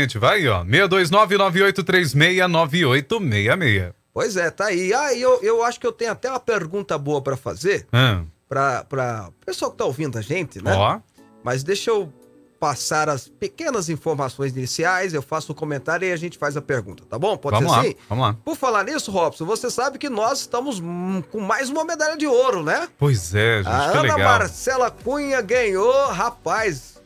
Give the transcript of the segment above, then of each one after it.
Gente, vai aí, ó. 62998369866. Pois é, tá aí. Ah, eu, eu acho que eu tenho até uma pergunta boa pra fazer Ah, pra, pra pessoal que tá ouvindo a gente, né? Ó, Mas deixa eu passar as pequenas informações iniciais, eu faço o comentário e a gente faz a pergunta, tá bom? Pode vamos ser lá, assim? vamos lá. Por falar nisso, Robson, você sabe que nós estamos hum, com mais uma medalha de ouro, né? Pois é, gente, a Ana legal. Marcela Cunha ganhou, rapaz,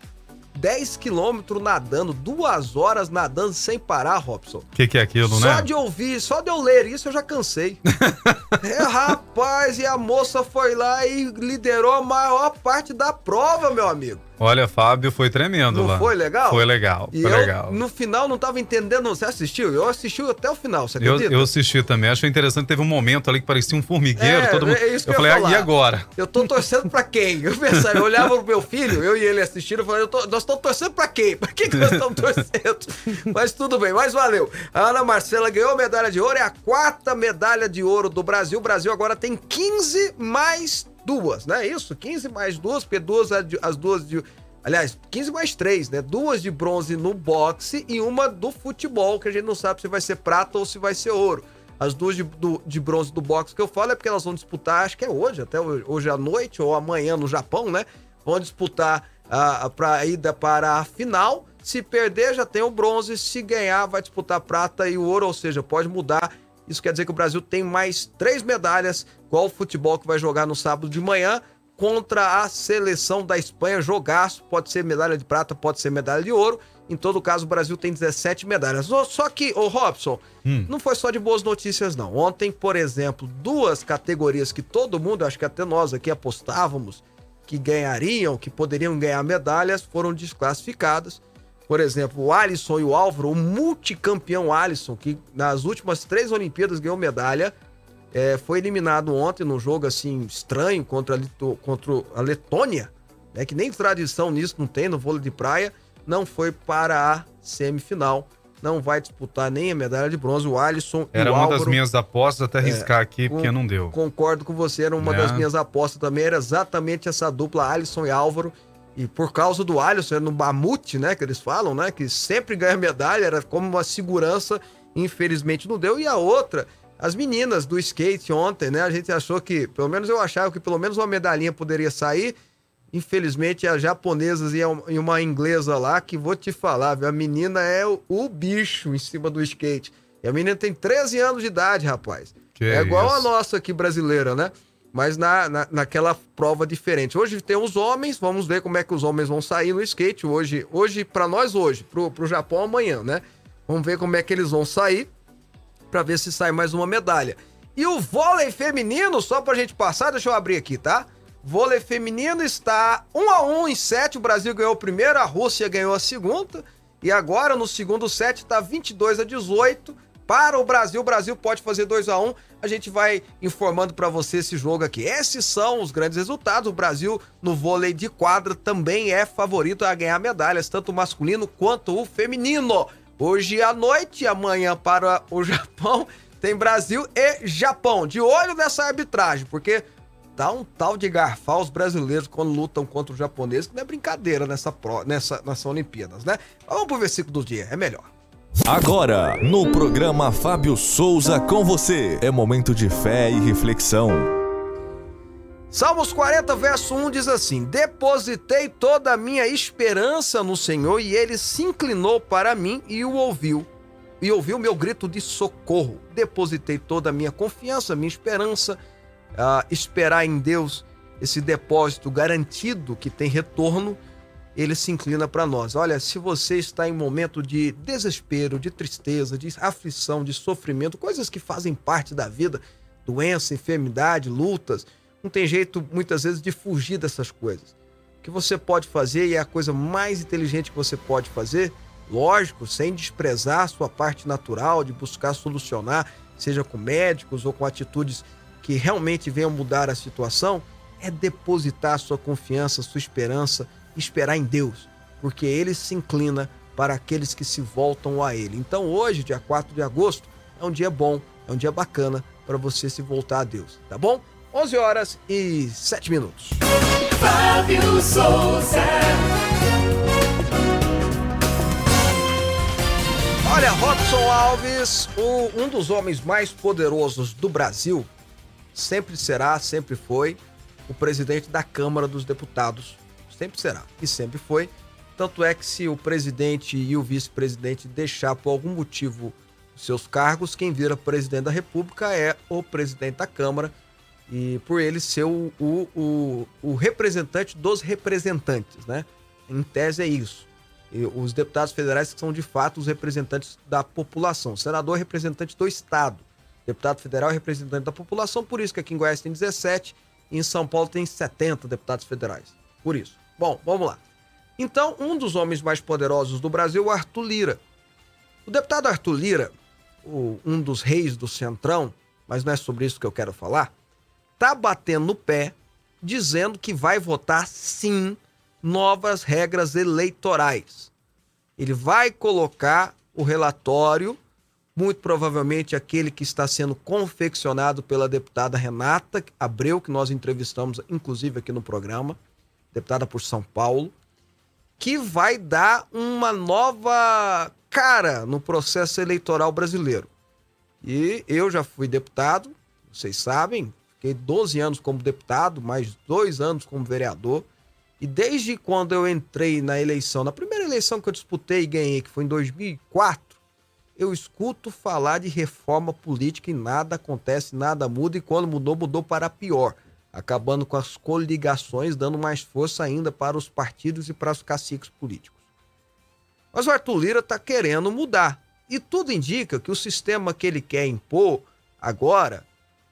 10 quilômetros nadando, duas horas nadando sem parar, Robson. O que, que é aquilo, Só né? de ouvir, só de eu ler isso eu já cansei. é, rapaz, e a moça foi lá e liderou a maior parte da prova, meu amigo. Olha, Fábio, foi tremendo Não lá. foi legal? Foi legal, E foi eu, legal. no final, não tava entendendo. Você assistiu? Eu assisti até o final, você Eu, acredita? eu assisti também, achei interessante, teve um momento ali que parecia um formigueiro, É, todo mundo... é isso que eu eu falei, ah, e falar. agora? Eu tô torcendo pra quem? Eu pensava, eu olhava pro meu filho, eu e ele assistindo, eu falei, eu tô- nós estamos torcendo pra quem? Pra quem que nós estamos torcendo? Mas tudo bem, mas valeu. A Ana Marcela ganhou a medalha de ouro, é a quarta medalha de ouro do Brasil. O Brasil agora tem 15 mais duas, não é isso? 15 mais duas, porque duas, as duas de. Aliás, 15 mais 3, né? Duas de bronze no boxe e uma do futebol, que a gente não sabe se vai ser prata ou se vai ser ouro. As duas de, do- de bronze do boxe que eu falo é porque elas vão disputar, acho que é hoje, até hoje, à noite ou amanhã no Japão, né? Vão disputar a para ida para a final. Se perder, já tem o bronze. Se ganhar, vai disputar a prata e ouro, ou seja, pode mudar. Isso quer dizer que o Brasil tem mais três medalhas, igual o futebol que vai jogar no sábado de manhã contra a seleção da Espanha. Jogaço, pode ser medalha de prata, pode ser medalha de ouro. Em todo caso, o Brasil tem 17 medalhas. Só- Só que, ô Robson, Hum. não foi só de boas notícias, não. Ontem, por exemplo, duas categorias que todo mundo, acho que até nós aqui apostávamos que ganhariam, que poderiam ganhar medalhas, foram desclassificadas. Por exemplo, o Alisson e o Álvaro, o multicampeão Alisson, que nas últimas três Olimpíadas ganhou medalha, é, foi eliminado ontem num jogo assim estranho contra a, Lito- contra a Letônia, né, que nem tradição nisso não tem no vôlei de praia, não foi para a semifinal, não vai disputar nem a medalha de bronze. O Alisson e Era o uma Álvaro, das minhas apostas, até arriscar aqui, com- porque não deu. Concordo com você, era uma Né? das minhas apostas também, era exatamente essa dupla Alisson e Álvaro. E por causa do Alisson, era no Mamute, né, que eles falam, né, que sempre ganha medalha, era como uma segurança, infelizmente não deu. E a outra, as meninas do skate ontem, né, a gente achou que, pelo menos eu achava que pelo menos uma medalhinha poderia sair. Infelizmente, as japonesas e a- uma inglesa lá, que vou te falar, viu, a menina é o, o bicho em cima do skate. E a menina tem 13 anos de idade, rapaz. Que é igual a isso. nossa aqui brasileira, né? Mas na, na, naquela prova diferente. Hoje tem os homens, vamos ver como é que os homens vão sair no skate. Hoje, hoje para nós hoje, pro, pro Japão amanhã, né? Vamos ver como é que eles vão sair para ver se sai mais uma medalha. E o vôlei feminino, só pra gente passar, deixa eu abrir aqui, tá? Vôlei feminino está 1 a 1 em 7, o Brasil ganhou o primeiro, a Rússia ganhou a segunda, e agora no segundo set tá 22 a 18 para o Brasil. O Brasil pode fazer 2 a 1. A gente vai informando para você esse jogo aqui. Esses são os grandes resultados. O Brasil no vôlei de quadra também é favorito a ganhar medalhas, tanto o masculino quanto o feminino. Hoje à noite, amanhã para o Japão, tem Brasil e Japão. De olho nessa arbitragem, porque tá um tal de garfar os brasileiros quando lutam contra os japoneses, que não é brincadeira nessa, pro, nessa, nessa Olimpíadas, né? Vamos pro versículo do dia, é melhor. Agora, no programa Fábio Souza com você, é momento de fé e reflexão. Salmos 40, verso 1 diz assim: Depositei toda a minha esperança no Senhor e ele se inclinou para mim e o ouviu. E ouviu meu grito de socorro. Depositei toda a minha confiança, minha esperança, a esperar em Deus esse depósito garantido que tem retorno. Ele se inclina para nós. Olha, se você está em momento de desespero, de tristeza, de aflição, de sofrimento, coisas que fazem parte da vida, doença, enfermidade, lutas, não tem jeito muitas vezes de fugir dessas coisas. O que você pode fazer e é a coisa mais inteligente que você pode fazer, lógico, sem desprezar sua parte natural de buscar solucionar, seja com médicos ou com atitudes que realmente venham mudar a situação, é depositar sua confiança, sua esperança, esperar em Deus, porque ele se inclina para aqueles que se voltam a ele. Então hoje, dia 4 de agosto, é um dia bom, é um dia bacana para você se voltar a Deus, tá bom? 11 horas e 7 minutos. Fábio Souza. Olha, Robson Alves, o- um dos homens mais poderosos do Brasil, sempre será, sempre foi, o presidente da Câmara dos Deputados. Sempre será e sempre foi. Tanto é que se o presidente e o vice-presidente deixar por algum motivo seus cargos, quem vira presidente da República é o presidente da Câmara e por ele ser o, o, o, o representante dos representantes, né? Em tese é isso. E os deputados federais são de fato os representantes da população. O senador é representante do Estado. Deputado federal é representante da população, por isso que aqui em Goiás tem 17 e em São Paulo tem 70 deputados federais. Por isso. Bom, vamos lá. Então, um dos homens mais poderosos do Brasil Arthur Lira. O deputado Arthur Lira, o- um dos reis do Centrão, mas não é sobre isso que eu quero falar, tá batendo no pé, dizendo que vai votar sim novas regras eleitorais. Ele vai colocar o relatório, muito provavelmente aquele que está sendo confeccionado pela deputada Renata Abreu, que nós entrevistamos inclusive aqui no programa, deputada por São Paulo, que vai dar uma nova cara no processo eleitoral brasileiro. E eu já fui deputado, vocês sabem, fiquei 12 anos como deputado, mais dois anos como vereador. E desde quando eu entrei na eleição, na primeira eleição que eu disputei e ganhei, que foi em 2004, eu escuto falar de reforma política e nada acontece, nada muda. E quando mudou, mudou para pior, acabando com as coligações, dando mais força ainda para os partidos e para os caciques políticos. Mas o Arthur Lira está querendo mudar. E tudo indica que o sistema que ele quer impor agora,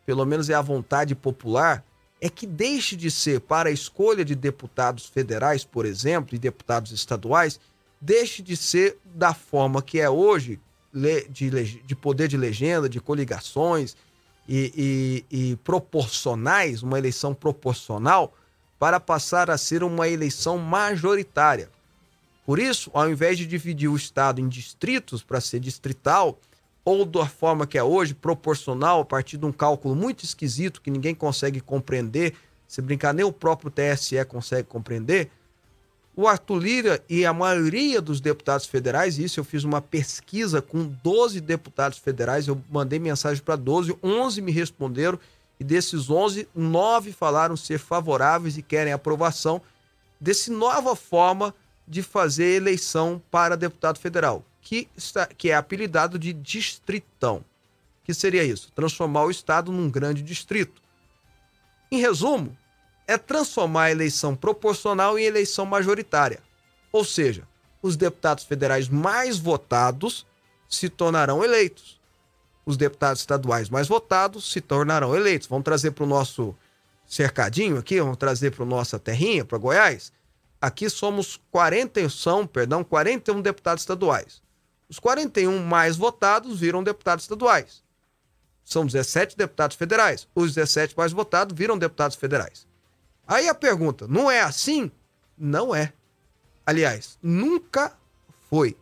pelo menos é a vontade popular, é que deixe de ser para a escolha de deputados federais, por exemplo, e deputados estaduais, deixe de ser da forma que é hoje, de poder de legenda, de coligações e, e- e proporcionais, uma eleição proporcional, para passar a ser uma eleição majoritária. Por isso, ao invés de dividir o estado em distritos para ser distrital, ou da forma que é hoje, proporcional, a partir de um cálculo muito esquisito que ninguém consegue compreender, se brincar, nem o próprio TSE consegue compreender, o Arthur Lira e a maioria dos deputados federais, isso eu fiz uma pesquisa com 12 deputados federais, eu mandei mensagem para 12, 11 me responderam, e desses 11, 9 falaram ser favoráveis e querem aprovação desse nova forma de fazer eleição para deputado federal, que, está, que é apelidado de distritão. Que seria isso? Transformar o estado num grande distrito. Em resumo, é transformar a eleição proporcional em eleição majoritária. Ou seja, os deputados federais mais votados se tornarão eleitos. Os deputados estaduais mais votados se tornarão eleitos. Vamos trazer para o nosso cercadinho aqui, vamos trazer para a nossa terrinha, para Goiás. Aqui somos 40, são, perdão, 41 deputados estaduais. Os 41 mais votados viram deputados estaduais. São 17 deputados federais. Os 17 mais votados viram deputados federais. Aí a pergunta, não é assim? Não é. Aliás, nunca foi.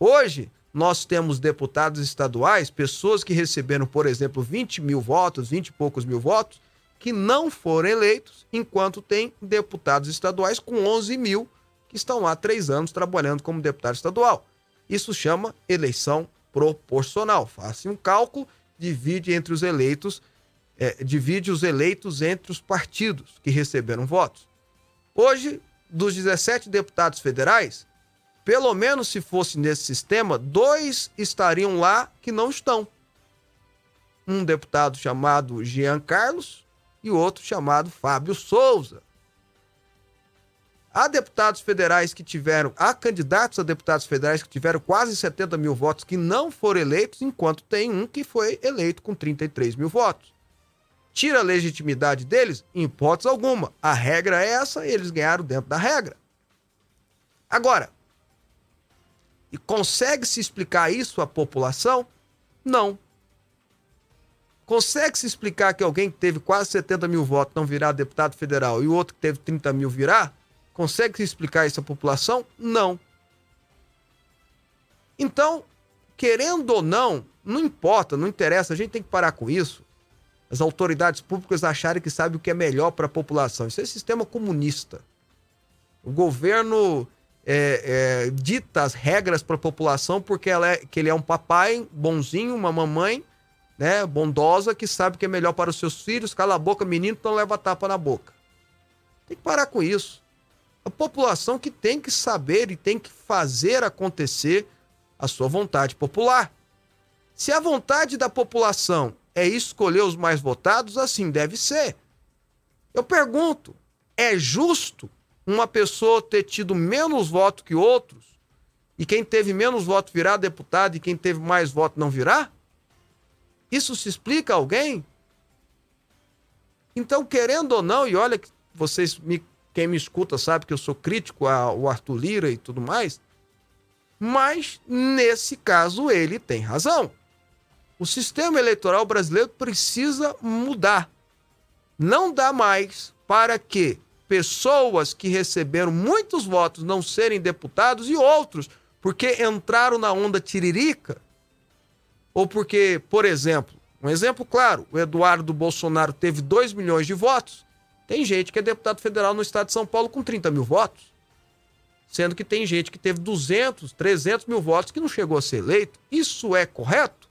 Hoje, nós temos deputados estaduais, pessoas que receberam, por exemplo, 20 mil votos, 20 e poucos mil votos, que não foram eleitos, enquanto tem deputados estaduais com 11 mil que estão há três anos trabalhando como deputado estadual. Isso chama eleição proporcional. Faça um cálculo, divide entre os eleitos, é, divide os eleitos entre os partidos que receberam votos. Hoje, dos 17 deputados federais, pelo menos se fosse nesse sistema, dois estariam lá que não estão. Um deputado chamado Jean Carlos e outro chamado Fábio Souza. Há deputados federais que tiveram, há candidatos a deputados federais que tiveram quase 70 mil votos que não foram eleitos, enquanto tem um que foi eleito com 33 mil votos. Tira a legitimidade deles? Em hipótese alguma. A regra é essa, eles ganharam dentro da regra. Agora, e consegue se explicar isso à população? Não. Consegue se explicar que alguém que teve quase 70 mil votos não virá deputado federal e o outro que teve 30 mil virá? Consegue se explicar isso à população? Não. Então, querendo ou não, não importa, não interessa, a gente tem que parar com isso. As autoridades públicas acharem que sabem o que é melhor para a população. Isso é sistema comunista. O governo é, é, dita as regras para a população porque ela é, que ele é um papai bonzinho, uma mamãe né, bondosa que sabe que é melhor para os seus filhos. Cala a boca, menino, então leva tapa na boca. Tem que parar com isso. A população que tem que saber e tem que fazer acontecer a sua vontade popular. Se a vontade da população é escolher os mais votados, assim deve ser. Eu pergunto: é justo uma pessoa ter tido menos votos que outros e quem teve menos votos virar deputado e quem teve mais votos não virar? Isso se explica a alguém? Então, querendo ou não, e olha que vocês, me, quem me escuta sabe que eu sou crítico ao Arthur Lira e tudo mais, mas nesse caso ele tem razão. O sistema eleitoral brasileiro precisa mudar. Não dá mais para que pessoas que receberam muitos votos não serem deputados e outros porque entraram na onda tiririca ou porque, por exemplo, um exemplo claro, o Eduardo Bolsonaro teve 2 milhões de votos, tem gente que é deputado federal no estado de São Paulo com 30 mil votos, sendo que tem gente que teve 200, 300 mil votos que não chegou a ser eleito. Isso é correto?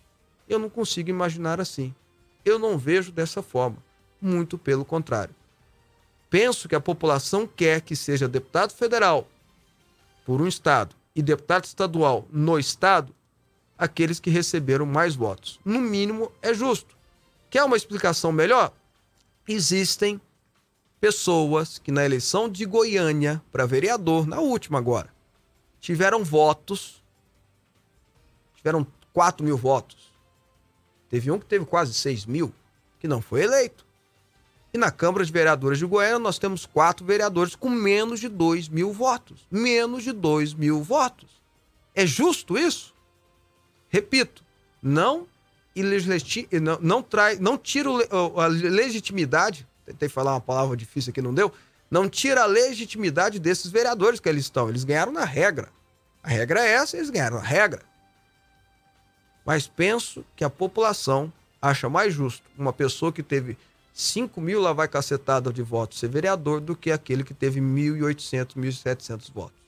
Eu não consigo imaginar assim. Eu não vejo dessa forma. Muito pelo contrário penso que a população quer que seja deputado federal por um estado e deputado estadual no estado aqueles que receberam mais votos. No mínimo, é justo. Quer uma explicação melhor? Existem pessoas que na eleição de Goiânia para vereador, na última agora, tiveram votos, tiveram 4 mil votos. Teve um que teve quase 6 mil, que não foi eleito. E na Câmara de Vereadores de Goiânia, nós temos quatro vereadores com menos de 2 mil votos. Menos de 2 mil votos. É justo isso? Repito, não, não, não, trai, não tira a legitimidade. Tentei falar uma palavra difícil aqui, não deu. Não tira a legitimidade desses vereadores que eles estão. Eles ganharam na regra. A regra é essa, eles ganharam na regra. Mas penso que a população acha mais justo uma pessoa que teve 5 mil lá vai cacetada de votos ser vereador do que aquele que teve 1.800, 1.700 votos.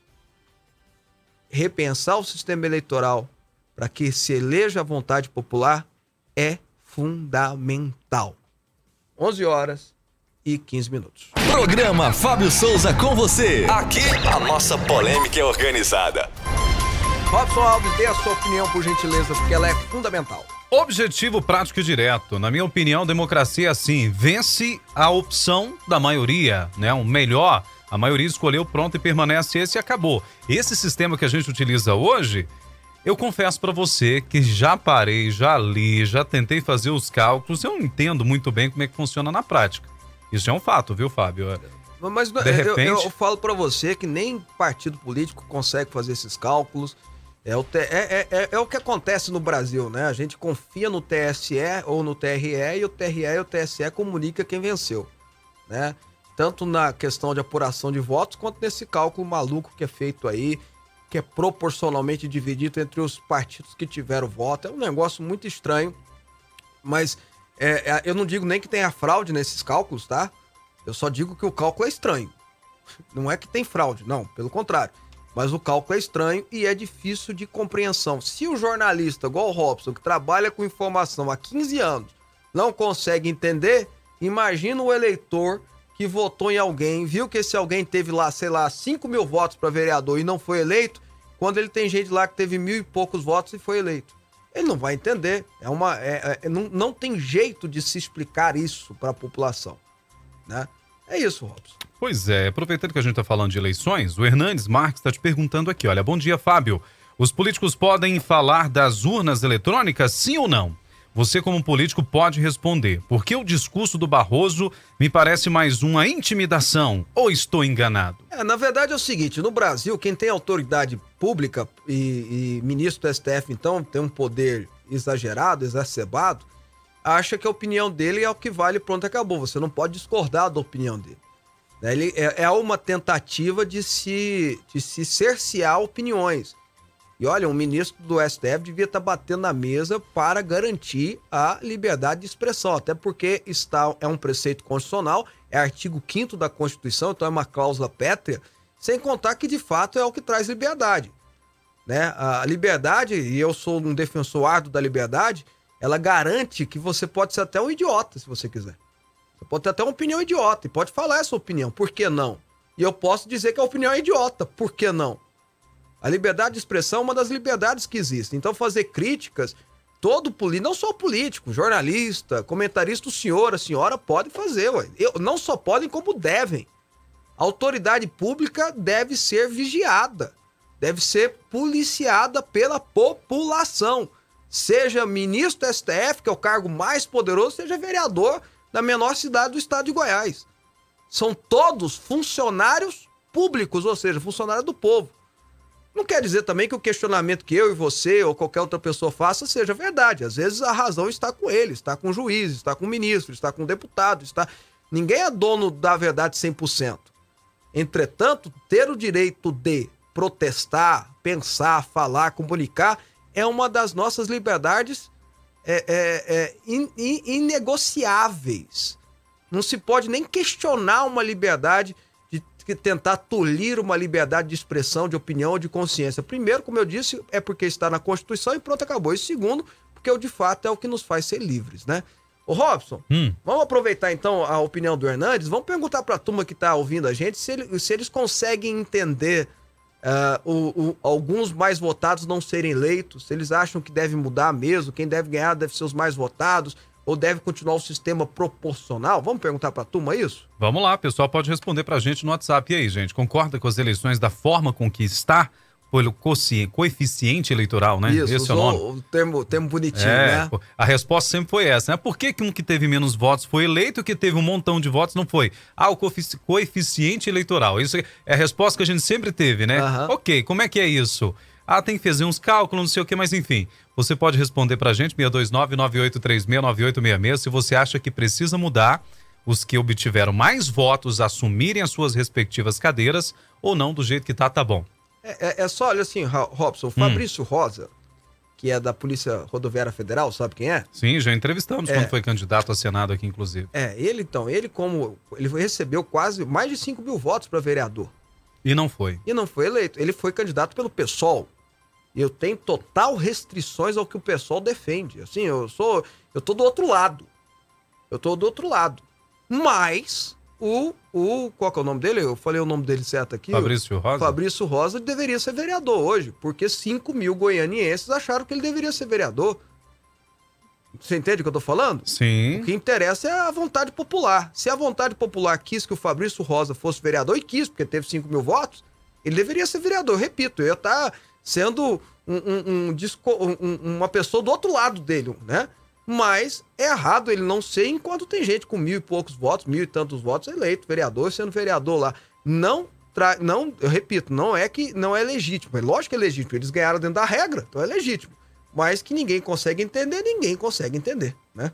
Repensar o sistema eleitoral para que se eleja a vontade popular é fundamental. 11 horas e 15 minutos. Programa Fábio Souza com você. Aqui a nossa polêmica é organizada. Robson Alves, dê a sua opinião, por gentileza, porque ela é fundamental. Objetivo prático e direto. Na minha opinião, democracia é assim: vence a opção da maioria, né? O melhor, a maioria escolheu, pronto e permanece esse e acabou. Esse sistema que a gente utiliza hoje, eu confesso para você que já parei, já li, já tentei fazer os cálculos, eu não entendo muito bem como é que funciona na prática. Isso é um fato, viu, Fábio? Mas de repente... eu, eu falo para você que nem partido político consegue fazer esses cálculos. É o, é, é, é, é, o que acontece no Brasil, né? A gente confia no TSE ou no TRE e o TRE e o TSE comunica quem venceu, né? Tanto na questão de apuração de votos, quanto nesse cálculo maluco que é feito aí, que é proporcionalmente dividido entre os partidos que tiveram voto. É um negócio muito estranho, mas é, é, eu não digo nem que tenha fraude nesses cálculos, tá? Eu só digo que o cálculo é estranho. Não é que tem fraude, não, pelo contrário. Mas o cálculo é estranho e é difícil de compreensão. Se o jornalista, igual o Robson, que trabalha com informação há 15 anos, não consegue entender, imagina o eleitor que votou em alguém, viu que esse alguém teve lá, sei lá, 5 mil votos para vereador e não foi eleito, quando ele tem gente lá que teve mil e poucos votos e foi eleito. Ele não vai entender. É uma, é, é, não, não tem jeito de se explicar isso para a população. Né? É isso, Robson. Pois é, aproveitando que a gente está falando de eleições, o Hernandes Marques está te perguntando aqui, olha, bom dia, Fábio. Os políticos podem falar das urnas eletrônicas, sim ou não? Você, como político, pode responder. Porque o discurso do Barroso me parece mais uma intimidação? Ou estou enganado? É, na verdade é o seguinte: no Brasil, quem tem autoridade pública e, e ministro do STF, então, tem um poder exagerado, exacerbado, acha que a opinião dele é o que vale, pronto, acabou. Você não pode discordar da opinião dele. Ele é, é uma tentativa de se, de se cercear opiniões. E olha, um ministro do STF devia estar batendo na mesa para garantir a liberdade de expressão, até porque está, é um preceito constitucional, é artigo 5 da Constituição, então é uma cláusula pétrea. Sem contar que de fato é o que traz liberdade. Né? A liberdade, e eu sou um defensor árduo da liberdade, ela garante que você pode ser até um idiota, se você quiser. Pode ter até uma opinião idiota e pode falar essa opinião. Por que não? E eu posso dizer que a opinião é idiota. Por que não? A liberdade de expressão é uma das liberdades que existem. Então, fazer críticas, todo político, não só político, jornalista, comentarista, o senhor, a senhora pode fazer. Ué. Eu, não só podem, como devem. A autoridade pública deve ser vigiada, deve ser policiada pela população. Seja ministro do STF, que é o cargo mais poderoso, seja vereador da menor cidade do estado de Goiás. São todos funcionários públicos, ou seja, funcionários do povo. Não quer dizer também que o questionamento que eu e você ou qualquer outra pessoa faça seja verdade. Às vezes a razão está com ele, está com o juiz, está com o ministro, está com o deputado, está. Ninguém é dono da verdade 100%. Entretanto, ter o direito de protestar, pensar, falar, comunicar é uma das nossas liberdades é, é, é, in, in, inegociáveis. Não se pode nem questionar uma liberdade de tentar tolir uma liberdade de expressão, de opinião ou de consciência. Primeiro, como eu disse, é porque está na Constituição e pronto, acabou. E segundo, porque o de fato é o que nos faz ser livres, né? Ô Robson, hum. vamos aproveitar então a opinião do Hernandes, vamos perguntar para a turma que está ouvindo a gente se, ele, se eles conseguem entender uh, o, o, alguns mais votados não serem eleitos, eles acham que deve mudar mesmo, quem deve ganhar deve ser os mais votados, ou deve continuar o sistema proporcional? Vamos perguntar para a turma isso? Vamos lá, pessoal pode responder para a gente no WhatsApp. E aí, gente, concorda com as eleições da forma com que está? Pelo coeficiente eleitoral, né? Isso, Esse é o nome. O termo, termo bonitinho, é, né? A resposta sempre foi essa, né? Por que, que um que teve menos votos foi eleito e que teve um montão de votos não foi? Ah, o coeficiente eleitoral. Isso é a resposta que a gente sempre teve, né? Uhum. Ok, como é que é isso? Ah, tem que fazer uns cálculos, não sei o que, mas enfim. Você pode responder pra gente, 629-9836-9866, se você acha que precisa mudar os que obtiveram mais votos assumirem as suas respectivas cadeiras ou não, do jeito que tá, tá bom. É, é, é só, olha assim, Robson, o hum. Fabrício hum. Rosa, que é da Polícia Rodoviária Federal, sabe quem é? Sim, já entrevistamos é, quando foi candidato a Senado aqui, inclusive. É, ele então, ele como, ele recebeu quase mais de 5 mil votos para vereador. E não foi. E não foi eleito. Ele foi candidato pelo PSOL. E eu tenho total restrições ao que o PSOL defende. Assim, eu sou. Eu tô do outro lado. Eu tô do outro lado. Mas o. o qual que é o nome dele? Eu falei o nome dele certo aqui. Fabrício Rosa. Fabrício Rosa deveria ser vereador hoje, porque 5 mil goianienses acharam que ele deveria ser vereador. Você entende o que eu tô falando? Sim. O que interessa é a vontade popular. Se a vontade popular quis que o Fabrício Rosa fosse vereador, e quis, porque teve 5 mil votos, ele deveria ser vereador. Repito, eu ia estar tá sendo um, um, um, uma pessoa do outro lado dele, né? Mas é errado ele não ser enquanto tem gente com mil e poucos votos, mil e tantos votos eleito, vereador, sendo vereador lá. Não, tra... não eu repito, não é que não é legítimo. É lógico que é legítimo, eles ganharam dentro da regra, então é legítimo. Mas que ninguém consegue entender, ninguém consegue entender, né?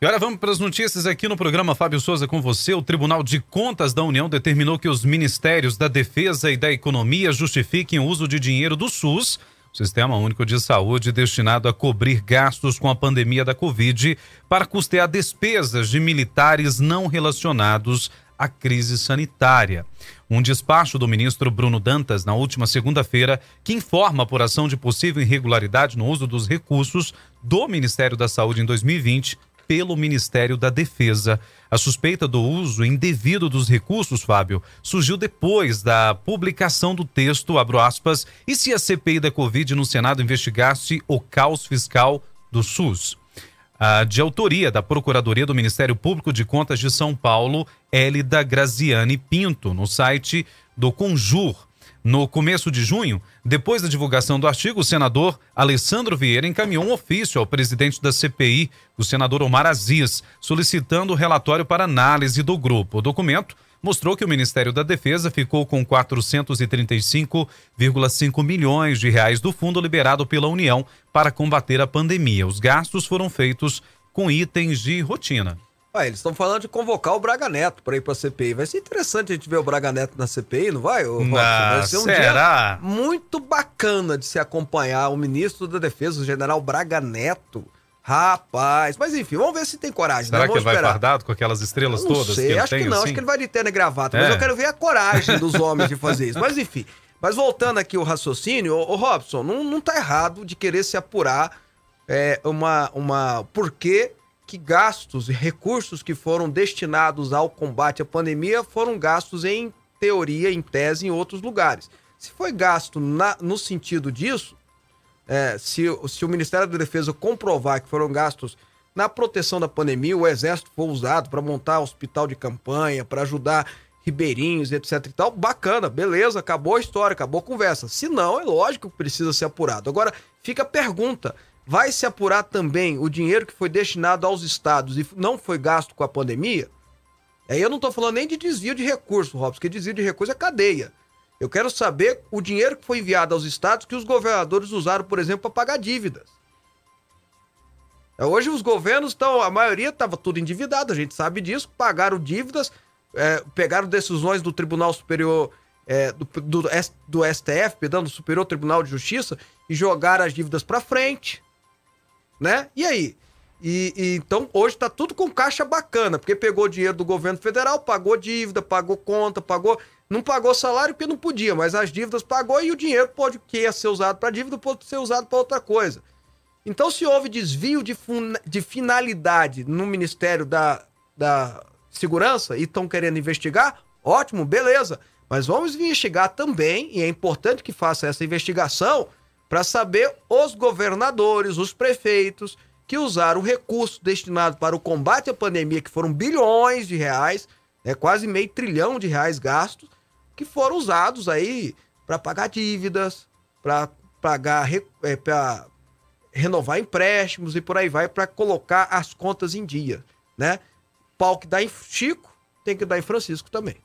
E agora vamos para as notícias aqui no programa Fábio Souza com você. O Tribunal de Contas da União determinou que os ministérios da Defesa e da Economia justifiquem o uso de dinheiro do SUS, Sistema Único de Saúde, destinado a cobrir gastos com a pandemia da Covid, para custear despesas de militares não relacionados à crise sanitária. Um despacho do ministro Bruno Dantas na última segunda-feira que informa a apuração de possível irregularidade no uso dos recursos do Ministério da Saúde em 2020 pelo Ministério da Defesa. A suspeita do uso indevido dos recursos, Fábio, surgiu depois da publicação do texto, abro aspas, e se a CPI da Covid no Senado investigasse o caos fiscal do SUS. De autoria da Procuradoria do Ministério Público de Contas de São Paulo, Hélida Graziani Pinto, no site do Conjur. No começo de junho, depois da divulgação do artigo, o senador Alessandro Vieira encaminhou um ofício ao presidente da CPI, o senador Omar Aziz, solicitando o relatório para análise do grupo. O documento mostrou que o Ministério da Defesa ficou com 435,5 milhões de reais do fundo liberado pela União para combater a pandemia. Os gastos foram feitos com itens de rotina. Ah, eles estão falando de convocar o Braga Neto para ir para a CPI. Vai ser interessante a gente ver o Braga Neto na CPI, não vai? Não, vai ser um será? dia muito bacana de se acompanhar o ministro da Defesa, o general Braga Neto, Rapaz, mas enfim, vamos ver se tem coragem. Será né? que ele Vamos vai esperar. fardado com aquelas estrelas não todas sei, que acho tem que não, assim? acho que ele vai de terno e gravata, mas É. eu quero ver a coragem dos homens de fazer isso. Mas enfim, mas voltando aqui o raciocínio, ô Robson, não, não tá errado de querer se apurar é, uma, uma por que que gastos e recursos que foram destinados ao combate à pandemia foram gastos em teoria, em tese, em outros lugares. Se foi gasto na- no sentido disso, é, se, se o Ministério da Defesa comprovar que foram gastos na proteção da pandemia, o Exército foi usado para montar hospital de campanha, para ajudar ribeirinhos, etc e tal, bacana, beleza, acabou a história, acabou a conversa. Se não, é lógico que precisa ser apurado. Agora, fica a pergunta, vai se apurar também o dinheiro que foi destinado aos estados e não foi gasto com a pandemia? Aí eu não tô falando nem de desvio de recurso, Robson, porque desvio de recurso é cadeia. Eu quero saber o dinheiro que foi enviado aos estados que os governadores usaram, por exemplo, para pagar dívidas. Hoje os governos estão, a maioria estava tudo endividado, a gente sabe disso, pagaram dívidas, é, pegaram decisões do Tribunal Superior, é, do, do, do STF, perdão, do Superior Tribunal de Justiça, e jogaram as dívidas para frente, né? E aí? E, e então hoje tá tudo com caixa bacana, porque pegou dinheiro do governo federal, pagou dívida, pagou conta, pagou. Não pagou salário porque não podia, mas as dívidas pagou e o dinheiro pode que ia ser usado para dívida pode ser usado para outra coisa. Então, se houve desvio de, fun- de finalidade no Ministério da, da Segurança e estão querendo investigar, ótimo, beleza. Mas vamos investigar também, e é importante que faça essa investigação, para saber os governadores, os prefeitos que usaram o recurso destinado para o combate à pandemia, que foram bilhões de reais, né, quase meio trilhão de reais gastos, que foram usados aí para pagar dívidas, para pagar, para renovar empréstimos e por aí vai, para colocar as contas em dia, né? Pau que dá em Chico, tem que dar em Francisco também.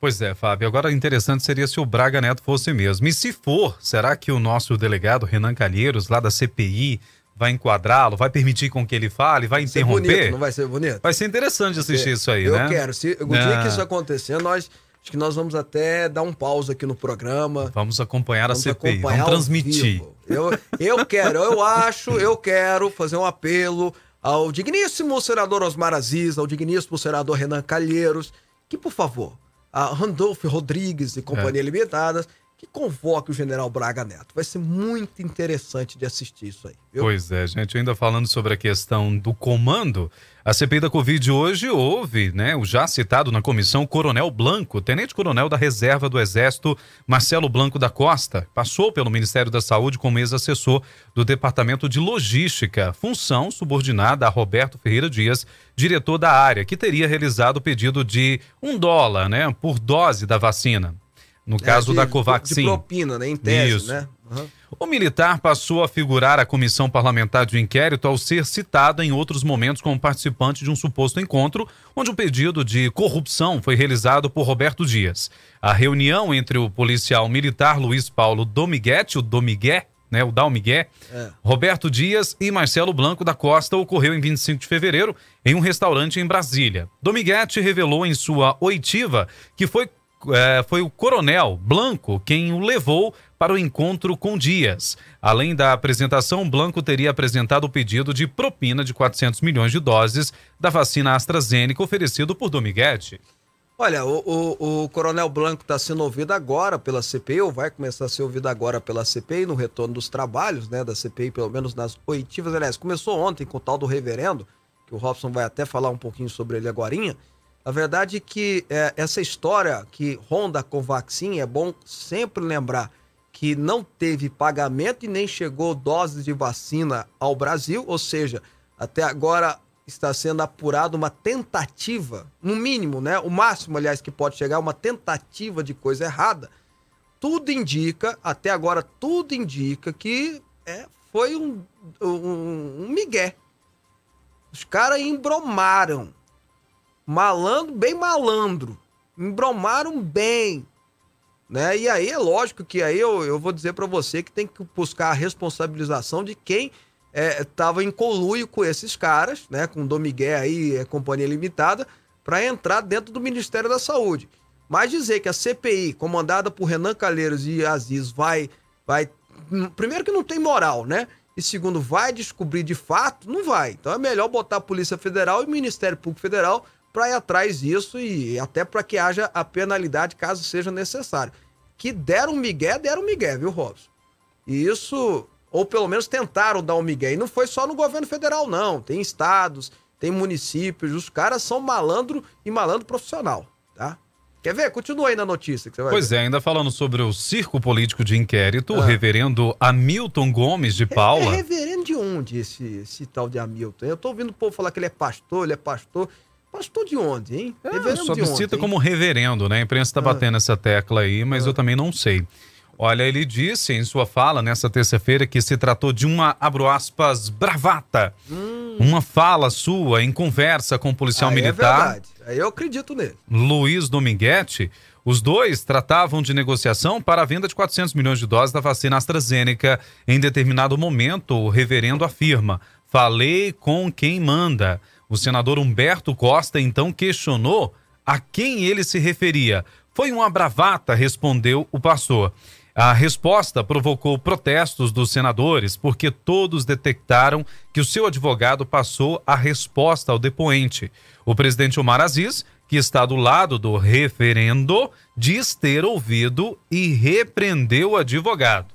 Pois é, Fábio. Agora, interessante seria se o Braga Neto fosse mesmo. E se for, será que o nosso delegado Renan Calheiros, lá da CPI, vai enquadrá-lo, vai permitir com que ele fale, vai Ser bonito, interromper? não vai ser bonito? Vai ser interessante assistir isso aí, eu né? quero. Se, o dia Ah. que isso acontecer, nós acho que nós vamos até dar um pause aqui no programa. Vamos acompanhar Vamos a CPI, acompanhar vamos transmitir. Eu, eu quero, eu acho, eu quero fazer um apelo ao digníssimo senador Osmar Aziz, ao digníssimo senador Renan Calheiros, que, por favor, a Randolfo Rodrigues e É. Companhia Limitadas, que convoque o general Braga Neto. Vai ser muito interessante de assistir isso aí. Viu? Pois é, gente, ainda falando sobre a questão do comando, a CPI da Covid hoje houve, né, o já citado na comissão Coronel Blanco, tenente-coronel da reserva do Exército, Marcelo Blanco da Costa, passou pelo Ministério da Saúde como ex-assessor do Departamento de Logística, função subordinada a Roberto Ferreira Dias, diretor da área, que teria realizado o pedido de um dólar, né, por dose da vacina. No caso É, de- da De Covaxin. propina, né? Em tese, Isso. né? Aham. O militar passou a figurar a comissão parlamentar de inquérito ao ser citado em outros momentos como participante de um suposto encontro, onde o pedido de corrupção foi realizado por Roberto Dias. A reunião entre o policial militar Luiz Paulo Domiguete, o Domigué, né, o Dalmigué, É. Roberto Dias e Marcelo Blanco da Costa ocorreu em 25 de fevereiro em um restaurante em Brasília. Domiguete revelou em sua oitiva que foi, eh, foi o coronel Blanco quem o levou para o encontro com Dias. Além da apresentação, Blanco teria apresentado o pedido de propina de 400 milhões de doses da vacina AstraZeneca oferecido por Domiguete. Olha, o, o, o Coronel Blanco está sendo ouvido agora pela CPI, ou vai começar a ser ouvido agora pela CPI, no retorno dos trabalhos, né, da CPI, pelo menos nas oitivas. Aliás, começou ontem com o tal do reverendo, que o Robson vai até falar um pouquinho sobre ele agorinha. A verdade é que é, essa história que ronda a Covaxin, é bom sempre lembrar que não teve pagamento e nem chegou doses de vacina ao Brasil, ou seja, até agora está sendo apurada uma tentativa, no mínimo, né? O máximo, aliás, que pode chegar, uma tentativa de coisa errada. Tudo indica, até agora, tudo indica que é, foi um, um, um migué. Os caras embromaram. Malandro, bem malandro. Embromaram bem. Né? E aí é lógico que aí eu, eu vou dizer para você que tem que buscar a responsabilização de quem estava em coluio com esses caras, né, com o Dom Miguel aí, é, Companhia Limitada, para entrar dentro do Ministério da Saúde. Mas dizer que a CPI, comandada por Renan Calheiros e Aziz, vai, vai. hum, Primeiro que não tem moral, né? E segundo, vai descobrir de fato? Não vai. Então é melhor botar a Polícia Federal e o Ministério Público Federal para ir atrás disso e até para que haja a penalidade caso seja necessário. Que deram migué, deram migué, viu, Robson? E isso, ou pelo menos tentaram dar um migué. E não foi só no governo federal, não. Tem estados, tem municípios, os caras são malandro e malandro profissional, tá? Quer ver? Continua aí na notícia que você vai Pois ver. é, ainda falando sobre o circo político de inquérito, o reverendo Hamilton Gomes de É Paula. reverendo de onde esse, esse tal de Hamilton? Eu tô ouvindo o povo falar que ele é pastor, ele é pastor. Pastor de onde, hein? É, reverendo só onde, cita como reverendo, né? A imprensa está batendo essa tecla aí, mas eu também não sei. Olha, ele disse em sua fala nessa terça-feira que se tratou de uma, abro aspas, bravata. Uma fala sua em conversa com o policial Aí É militar. verdade. Aí eu acredito nele. Luiz Dominguete, os dois tratavam de negociação para a venda de 400 milhões de doses da vacina AstraZeneca. Em determinado momento, o reverendo afirma: Falei com quem manda. O senador Humberto Costa então questionou a quem ele se referia. Foi uma bravata, respondeu o pastor. A resposta provocou protestos dos senadores, porque todos detectaram que o seu advogado passou a resposta ao depoente. O presidente Omar Aziz, que está do lado do referendo, diz ter ouvido e repreendeu o advogado.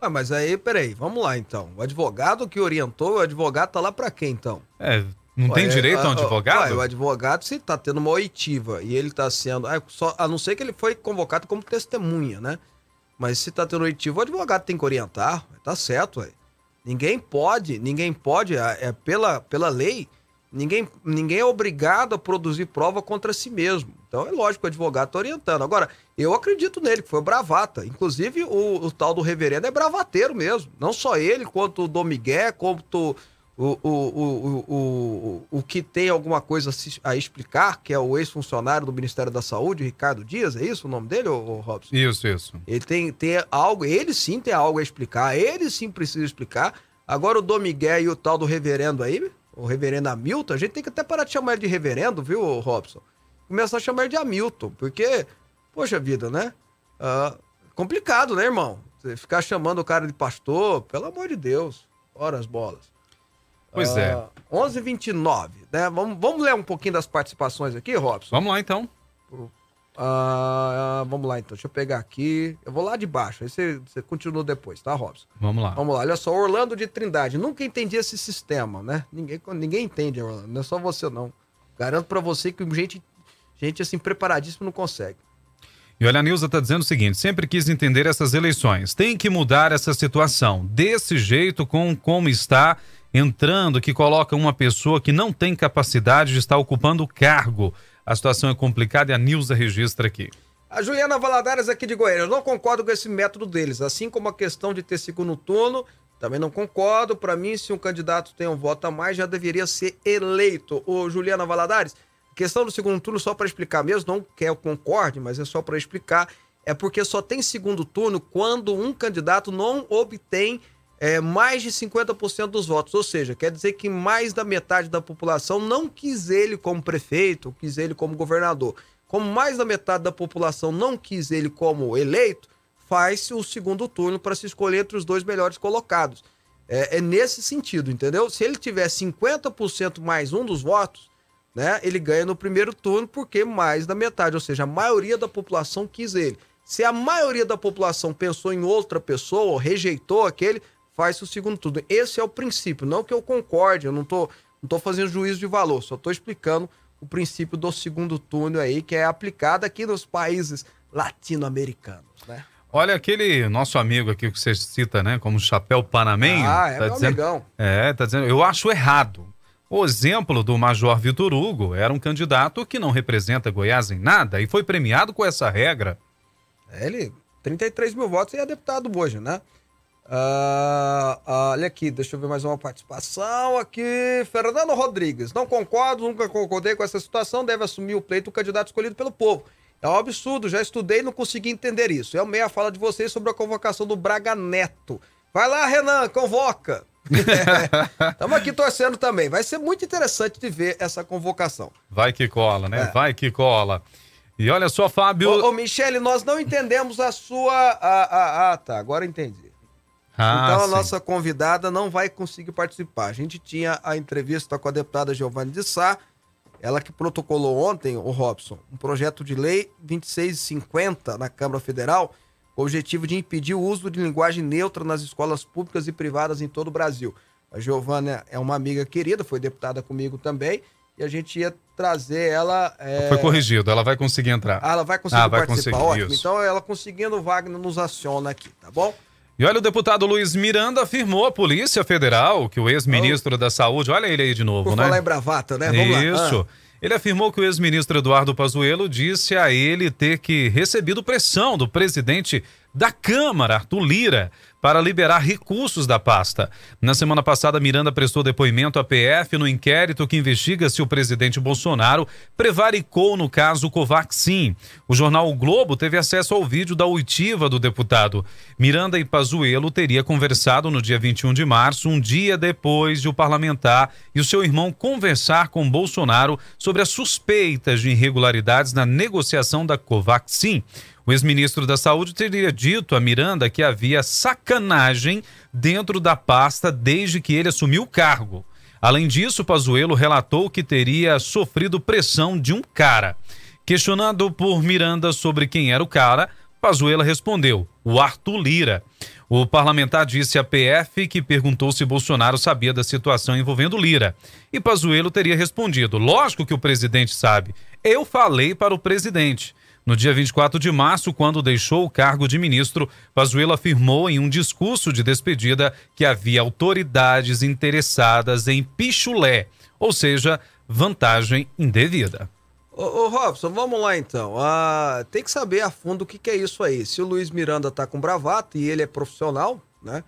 Ah, mas aí, peraí, vamos lá então. O advogado que orientou, o advogado tá lá pra quê então? É, não tem Ué, direito a um advogado? ué, o advogado, se tá tendo uma oitiva e ele tá sendo. ah, só, a não ser que ele foi convocado como testemunha, né? Mas se tá tendo oitiva, o advogado tem que orientar. Tá certo, ué. Ninguém pode, ninguém pode, é, é pela, pela lei, ninguém, ninguém é obrigado a produzir prova contra si mesmo. Então é lógico que o advogado tá orientando. Agora, eu acredito nele, que foi bravata. Inclusive, o, o tal do reverendo é bravateiro mesmo. Não só ele, quanto o Dom Miguel, quanto o, o, o, o, o, que tem alguma coisa a explicar, que é o ex-funcionário do Ministério da Saúde, Ricardo Dias, é isso o nome dele, ô, Robson? Isso, isso. Ele tem, tem algo, ele sim tem algo a explicar, ele sim precisa explicar. Agora o Dom Miguel e o tal do reverendo aí, o reverendo Hamilton, a gente tem que até parar de chamar ele de reverendo, viu, Robson? Começar a chamar ele de Hamilton, porque, poxa vida, né? Ah, complicado, né, irmão? Você ficar chamando o cara de pastor, pelo amor de Deus, ora as bolas. Pois é. Ah, 11h29, né? Vamos, vamos ler um pouquinho das participações aqui, Robson? Vamos lá então. Ah, vamos lá então, deixa eu pegar aqui. Eu vou lá de baixo, aí você, você continua depois, tá, Robson? Vamos lá. Vamos lá, olha só, Orlando de Trindade. Nunca entendi esse sistema, né? Ninguém, ninguém entende, Orlando, não é só você não. Garanto pra você que gente, gente assim, preparadíssima não consegue. E olha, a Nilza está dizendo o seguinte: sempre quis entender essas eleições. Tem que mudar essa situação. Desse jeito, com como está entrando, que coloca uma pessoa que não tem capacidade de estar ocupando o cargo. A situação é complicada e a Nilza registra aqui. A Juliana Valadares aqui de Goiânia, eu não concordo com esse método deles, assim como a questão de ter segundo turno, também não concordo. Pra mim, se um candidato tem um voto a mais, já deveria ser eleito. Ô, Juliana Valadares, questão do segundo turno, só pra explicar mesmo, não que eu concorde, mas é só pra explicar, é porque só tem segundo turno quando um candidato não obtém é, mais de 50% dos votos. Ou seja, quer dizer que mais da metade da população não quis ele como prefeito, quis ele como governador. Como mais da metade da população não quis ele como eleito, faz-se o segundo turno para se escolher entre os dois melhores colocados. É, é nesse sentido, entendeu? Se ele tiver 50% mais um dos votos, né, ele ganha no primeiro turno porque mais da metade, ou seja, a maioria da população quis ele. Se a maioria da população pensou em outra pessoa, ou rejeitou aquele, faz o segundo turno. Esse é o princípio, não que eu concorde, eu não tô, não tô fazendo juízo de valor, só tô explicando o princípio do segundo turno aí, que é aplicado aqui nos países latino-americanos, né? Olha, aquele nosso amigo aqui que você cita, né, como chapéu panamenho. Ah, é tá meu dizendo, amigão. É, tá dizendo, eu acho errado. O exemplo do Major Vitor Hugo era um candidato que não representa Goiás em nada e foi premiado com essa regra. É, Ele, 33 mil votos e é deputado hoje, né? Ah, ah, olha aqui, deixa eu ver mais uma participação aqui. Fernando Rodrigues, não concordo, nunca concordei com essa situação, deve assumir o pleito o candidato escolhido pelo povo. É um absurdo, já estudei e não consegui entender isso. É o meia fala de vocês sobre a convocação do Braga Neto. Vai lá, Renan, convoca. Estamos aqui torcendo também. Vai ser muito interessante de ver essa convocação. Vai que cola, né? É. Vai que cola. E olha só, Fábio. Ô, ô Michele, nós não entendemos a sua. Ah, ah, ah, tá, agora entendi. Ah, então a sim. nossa convidada não vai conseguir participar. A gente tinha a entrevista com a deputada Giovanni de Sá, ela que protocolou ontem, o Robson, um projeto de lei 2650 na Câmara Federal, com o objetivo de impedir o uso de linguagem neutra nas escolas públicas e privadas em todo o Brasil. A Giovana é uma amiga querida, foi deputada comigo também, e a gente ia trazer ela. É... Foi corrigido, ela vai conseguir entrar. Ah, ela vai conseguir ah, vai participar. Conseguir, Ótimo. Isso. Então, ela conseguindo, o Wagner nos aciona aqui, tá bom? E olha, o deputado Luiz Miranda afirmou à Polícia Federal que o ex-ministro oh. da Saúde, olha ele aí de novo, Por né? Falar em bravata, né? Vamos Isso. Lá. Ah. Ele afirmou que o ex-ministro Eduardo Pazuello disse a ele ter que recebido pressão do presidente da Câmara, Arthur Lira, para liberar recursos da pasta. Na semana passada, Miranda prestou depoimento à PF no inquérito que investiga se o presidente Bolsonaro prevaricou no caso Covaxin. O jornal o Globo teve acesso ao vídeo da oitiva do deputado. Miranda e Pazuello teria conversado no dia 21 de março, um dia depois de o parlamentar e o seu irmão conversar com Bolsonaro sobre as suspeitas de irregularidades na negociação da Covaxin. O ex-ministro da Saúde teria dito a Miranda que havia sacanagem dentro da pasta desde que ele assumiu o cargo. Além disso, Pazuello relatou que teria sofrido pressão de um cara. Questionado por Miranda sobre quem era o cara, Pazuello respondeu: o Arthur Lira. O parlamentar disse à PF que perguntou se Bolsonaro sabia da situação envolvendo Lira. E Pazuello teria respondido: Lógico que o presidente sabe. Eu falei para o presidente. No dia 24 de março, quando deixou o cargo de ministro, Pazuello afirmou em um discurso de despedida que havia autoridades interessadas em pichulé, ou seja, vantagem indevida. Ô, ô Robson, vamos lá então. Ah, tem que saber a fundo o que, que é isso aí. Se o Luiz Miranda tá com bravata e ele é profissional, né?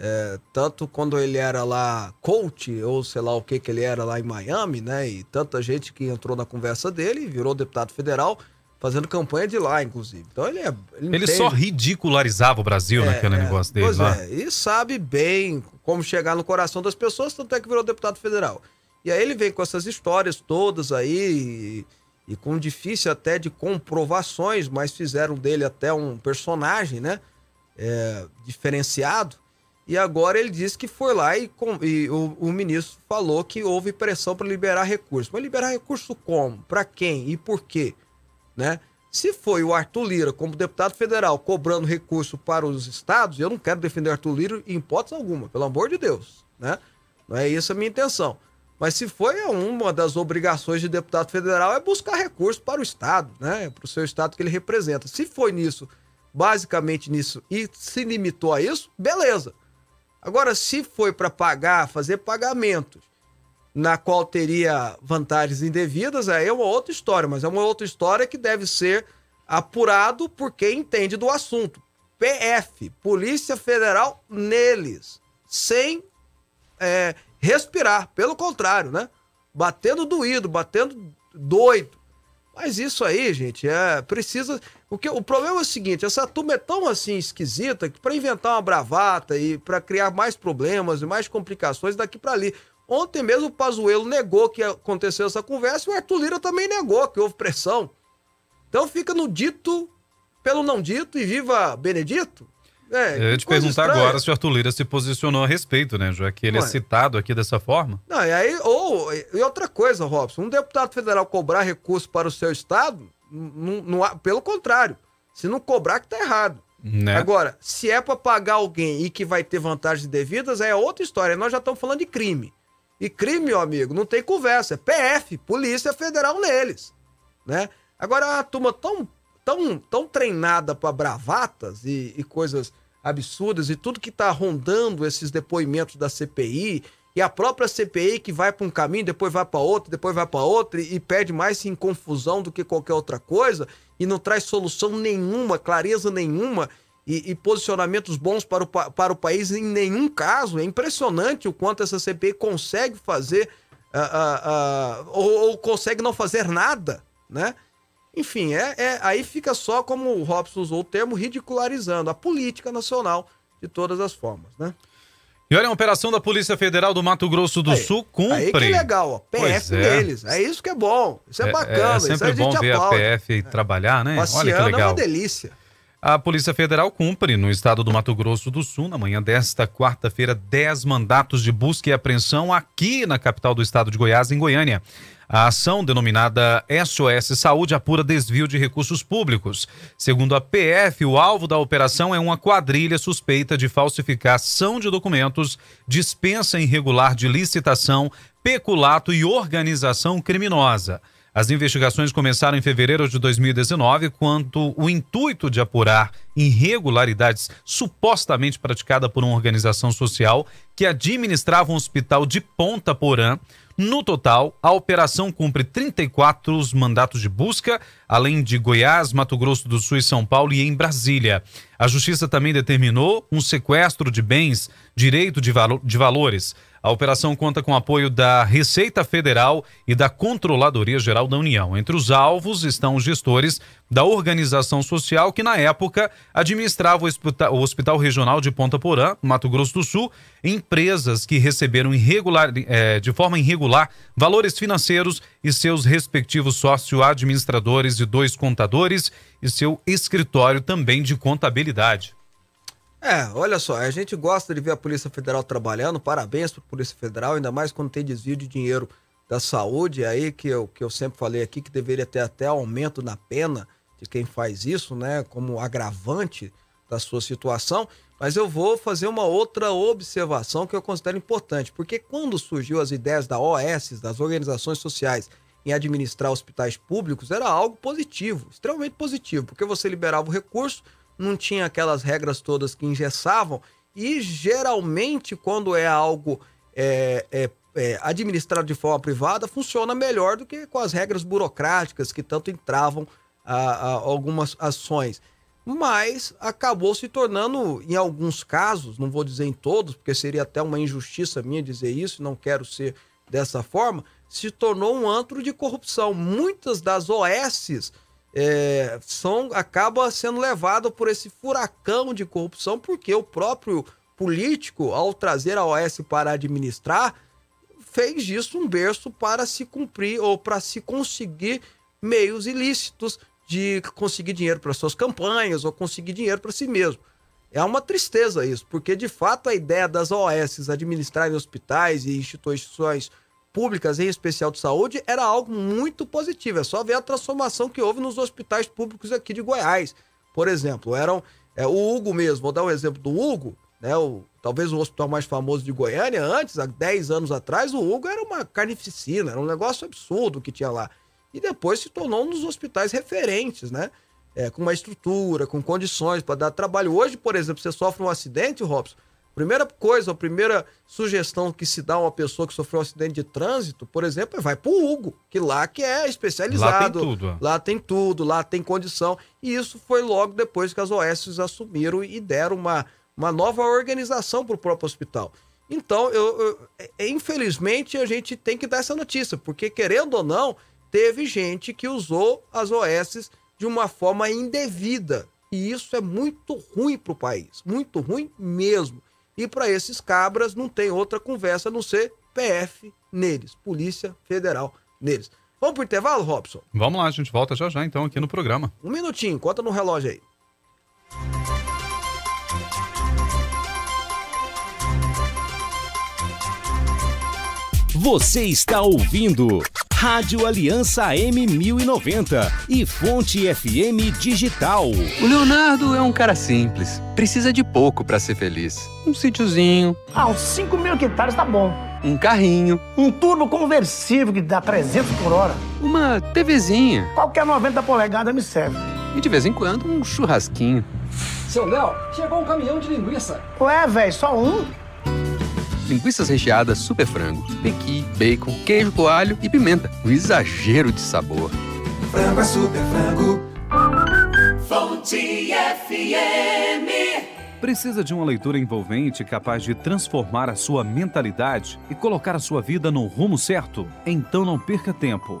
É, tanto quando ele era lá coach, ou sei lá o que que ele era lá em Miami, né? E tanta gente que entrou na conversa dele, virou deputado federal fazendo campanha de lá, inclusive. Então ele é. Ele, ele só ridicularizava o Brasil é, naquele é, negócio dele pois lá. É, e sabe bem como chegar no coração das pessoas, tanto é que virou deputado federal. E aí ele vem com essas histórias todas aí, e, e com difícil até de comprovações, mas fizeram dele até um personagem, né? É, diferenciado. E agora ele disse que foi lá e, com, e o, o, ministro falou que houve pressão para liberar recursos. Mas liberar recurso como? Para quem e por quê? Né? Se foi o Arthur Lira, como deputado federal, cobrando recurso para os estados, eu não quero defender Arthur Lira em hipótese alguma, pelo amor de Deus, né? Não é isso a minha intenção. Mas se foi uma das obrigações de deputado federal é buscar recurso para o estado, né? Para o seu estado que ele representa. Se foi nisso, basicamente nisso, e se limitou a isso, beleza. Agora, se foi para pagar, fazer pagamentos na qual teria vantagens indevidas, aí é uma outra história, mas é uma outra história que deve ser apurado por quem entende do assunto. PF, Polícia Federal, neles, sem é, respirar, pelo contrário, né? Batendo doído, batendo doido. Mas isso aí, gente, é precisa. Porque o problema é o seguinte: essa turma é tão assim esquisita que para inventar uma bravata e para criar mais problemas e mais complicações daqui para ali. Ontem mesmo o Pazuello negou que aconteceu essa conversa e o Arthur Lira também negou que houve pressão. Então fica no dito pelo não dito e viva Benedito. É, eu ia te perguntar estranha. agora se o Arthur Lira se posicionou a respeito, né? Já que ele Ué. é citado aqui dessa forma. Não, e aí, ou, e outra coisa, Robson, um deputado federal cobrar recurso para o seu estado, não, não, pelo contrário, se não cobrar que tá errado. Né? Agora, se é para pagar alguém e que vai ter vantagens devidas, é outra história. Nós já estamos falando de crime. E crime, meu amigo, não tem conversa. É PF, Polícia Federal neles, né? Agora a turma tão, tão, tão treinada para bravatas e, e, coisas absurdas e tudo que tá rondando esses depoimentos da CPI e a própria CPI que vai para um caminho, depois vai para outro, depois vai para outro e perde mais em confusão do que qualquer outra coisa e não traz solução nenhuma, clareza nenhuma e, e, posicionamentos bons para o, para o país em nenhum caso. É impressionante o quanto essa CPI consegue fazer uh, uh, uh, ou, ou, consegue não fazer nada, né? Enfim, é, é, aí fica só, como o Robson usou o termo, ridicularizando a política nacional de todas as formas, né? E olha, a operação da Polícia Federal do Mato Grosso do aí, Sul cumpre. Aí que é legal, ó. PF é. deles. É isso que é bom. Isso é, é bacana. É, é sempre isso bom ver a PF trabalhar, né? Passeando olha que legal. é uma delícia. A Polícia Federal cumpre no estado do Mato Grosso do Sul, na manhã desta quarta-feira, 10 mandatos de busca e apreensão aqui na capital do estado de Goiás, em Goiânia. A ação, denominada SOS Saúde, apura desvio de recursos públicos. Segundo a PF, o alvo da operação é uma quadrilha suspeita de falsificação de documentos, dispensa irregular de licitação, peculato e organização criminosa. As investigações começaram em fevereiro de 2019, quando o intuito de apurar irregularidades supostamente praticadas por uma organização social que administrava um hospital de Ponta Porã. No total, a operação cumpre 34 mandatos de busca, além de Goiás, Mato Grosso do Sul e São Paulo e em Brasília. A Justiça também determinou um sequestro de bens, direito de, valo de valores. A operação conta com apoio da Receita Federal e da Controladoria Geral da União. Entre os alvos estão os gestores da organização social que, na época, administrava o Hospital, Regional de Ponta Porã, Mato Grosso do Sul, empresas que receberam irregular, é, de forma irregular valores financeiros e seus respectivos sócio-administradores e dois contadores e seu escritório também de contabilidade. É, olha só, a gente gosta de ver a Polícia Federal trabalhando, parabéns para a Polícia Federal, ainda mais quando tem desvio de dinheiro da saúde, aí que eu, que eu sempre falei aqui que deveria ter até aumento na pena de quem faz isso, né, como agravante da sua situação. Mas eu vou fazer uma outra observação que eu considero importante, porque quando surgiu as ideias da OS, das organizações sociais, em administrar hospitais públicos, era algo positivo, extremamente positivo, porque você liberava o recurso não tinha aquelas regras todas que engessavam, e geralmente, quando é algo é, é, é, administrado de forma privada, funciona melhor do que com as regras burocráticas que tanto entravam a, a algumas ações. Mas acabou se tornando, em alguns casos, não vou dizer em todos, porque seria até uma injustiça minha dizer isso, não quero ser dessa forma, se tornou um antro de corrupção. Muitas das OSs é, são, acaba sendo levado por esse furacão de corrupção, porque o próprio político, ao trazer a OS para administrar, fez disso um berço para se cumprir ou para se conseguir meios ilícitos de conseguir dinheiro para suas campanhas ou conseguir dinheiro para si mesmo. É uma tristeza isso, porque de fato a ideia das OS administrarem hospitais e instituições públicas, em especial de saúde, era algo muito positivo. É só ver a transformação que houve nos hospitais públicos aqui de Goiás. Por exemplo, eram é, o Hugo mesmo, vou dar um exemplo do Hugo, né, o, talvez o hospital mais famoso de Goiânia, antes, há 10 anos atrás, o Hugo era uma carnificina, era um negócio absurdo que tinha lá. E depois se tornou um dos hospitais referentes, né? É, com uma estrutura, com condições para dar trabalho. Hoje, por exemplo, você sofre um acidente, Robson, Primeira coisa, a primeira sugestão que se dá a uma pessoa que sofreu um acidente de trânsito, por exemplo, é vai pro Hugo, que lá que é especializado. Lá tem tudo. Lá tem tudo, lá tem condição. E isso foi logo depois que as OS assumiram e deram uma, uma nova organização para o próprio hospital. Então, eu, eu, é, infelizmente, a gente tem que dar essa notícia, porque querendo ou não, teve gente que usou as OS de uma forma indevida. E isso é muito ruim para o país, muito ruim mesmo. E para esses cabras não tem outra conversa a não ser PF neles, Polícia Federal neles. Vamos pro intervalo, Robson? Vamos lá, a gente volta já já então aqui no programa. Um minutinho, conta no relógio aí. Você está ouvindo Rádio Aliança M1090 e Fonte FM Digital. O Leonardo é um cara simples, precisa de pouco para ser feliz. Um sítiozinho. Ah, uns 5 mil hectares tá bom. Um carrinho. Um turbo conversível que dá 300 por hora. Uma TVzinha. Qualquer 90 polegadas me serve. E de vez em quando um churrasquinho. Seu Léo, chegou um caminhão de linguiça. Ué, velho, só um? Linguiças recheadas super frango, pequi, bacon, queijo coalho e pimenta. Um exagero de sabor. Frango é super frango. Fonte FM. Precisa de uma leitura envolvente capaz de transformar a sua mentalidade e colocar a sua vida no rumo certo? Então não perca tempo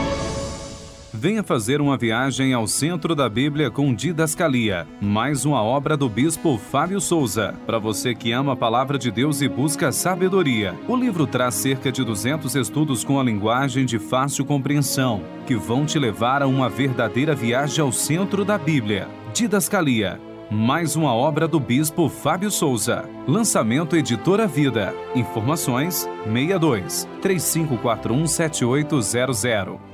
Venha fazer uma viagem ao centro da Bíblia com Didascalia, mais uma obra do bispo Fábio Souza. Para você que ama a palavra de Deus e busca sabedoria, o livro traz cerca de 200 estudos com a linguagem de fácil compreensão, que vão te levar a uma verdadeira viagem ao centro da Bíblia. Didascalia, mais uma obra do bispo Fábio Souza. Lançamento Editora Vida. Informações 62 3541 7800.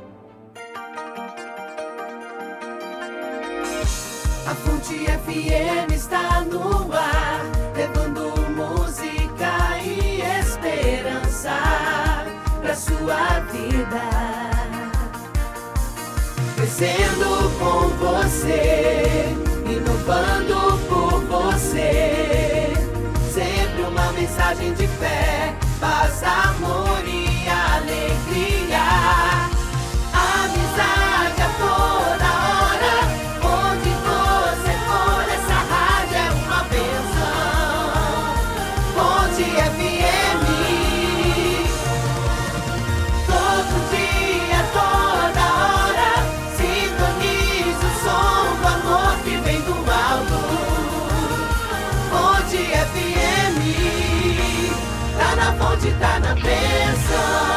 Fonte FM está no ar, levando música e esperança pra sua vida. Crescendo com você, inovando por você. Sempre uma mensagem de fé, paz, amor e alegria. Fonte, tá na benção.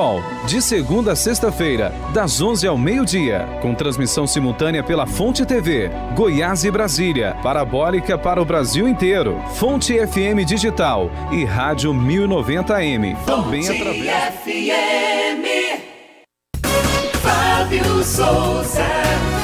De segunda a sexta-feira, das 11 ao meio-dia, com transmissão simultânea pela Fonte TV, Goiás e Brasília, parabólica para o Brasil inteiro, Fonte FM Digital e Rádio 1090M, também através FM. Fábio Souza.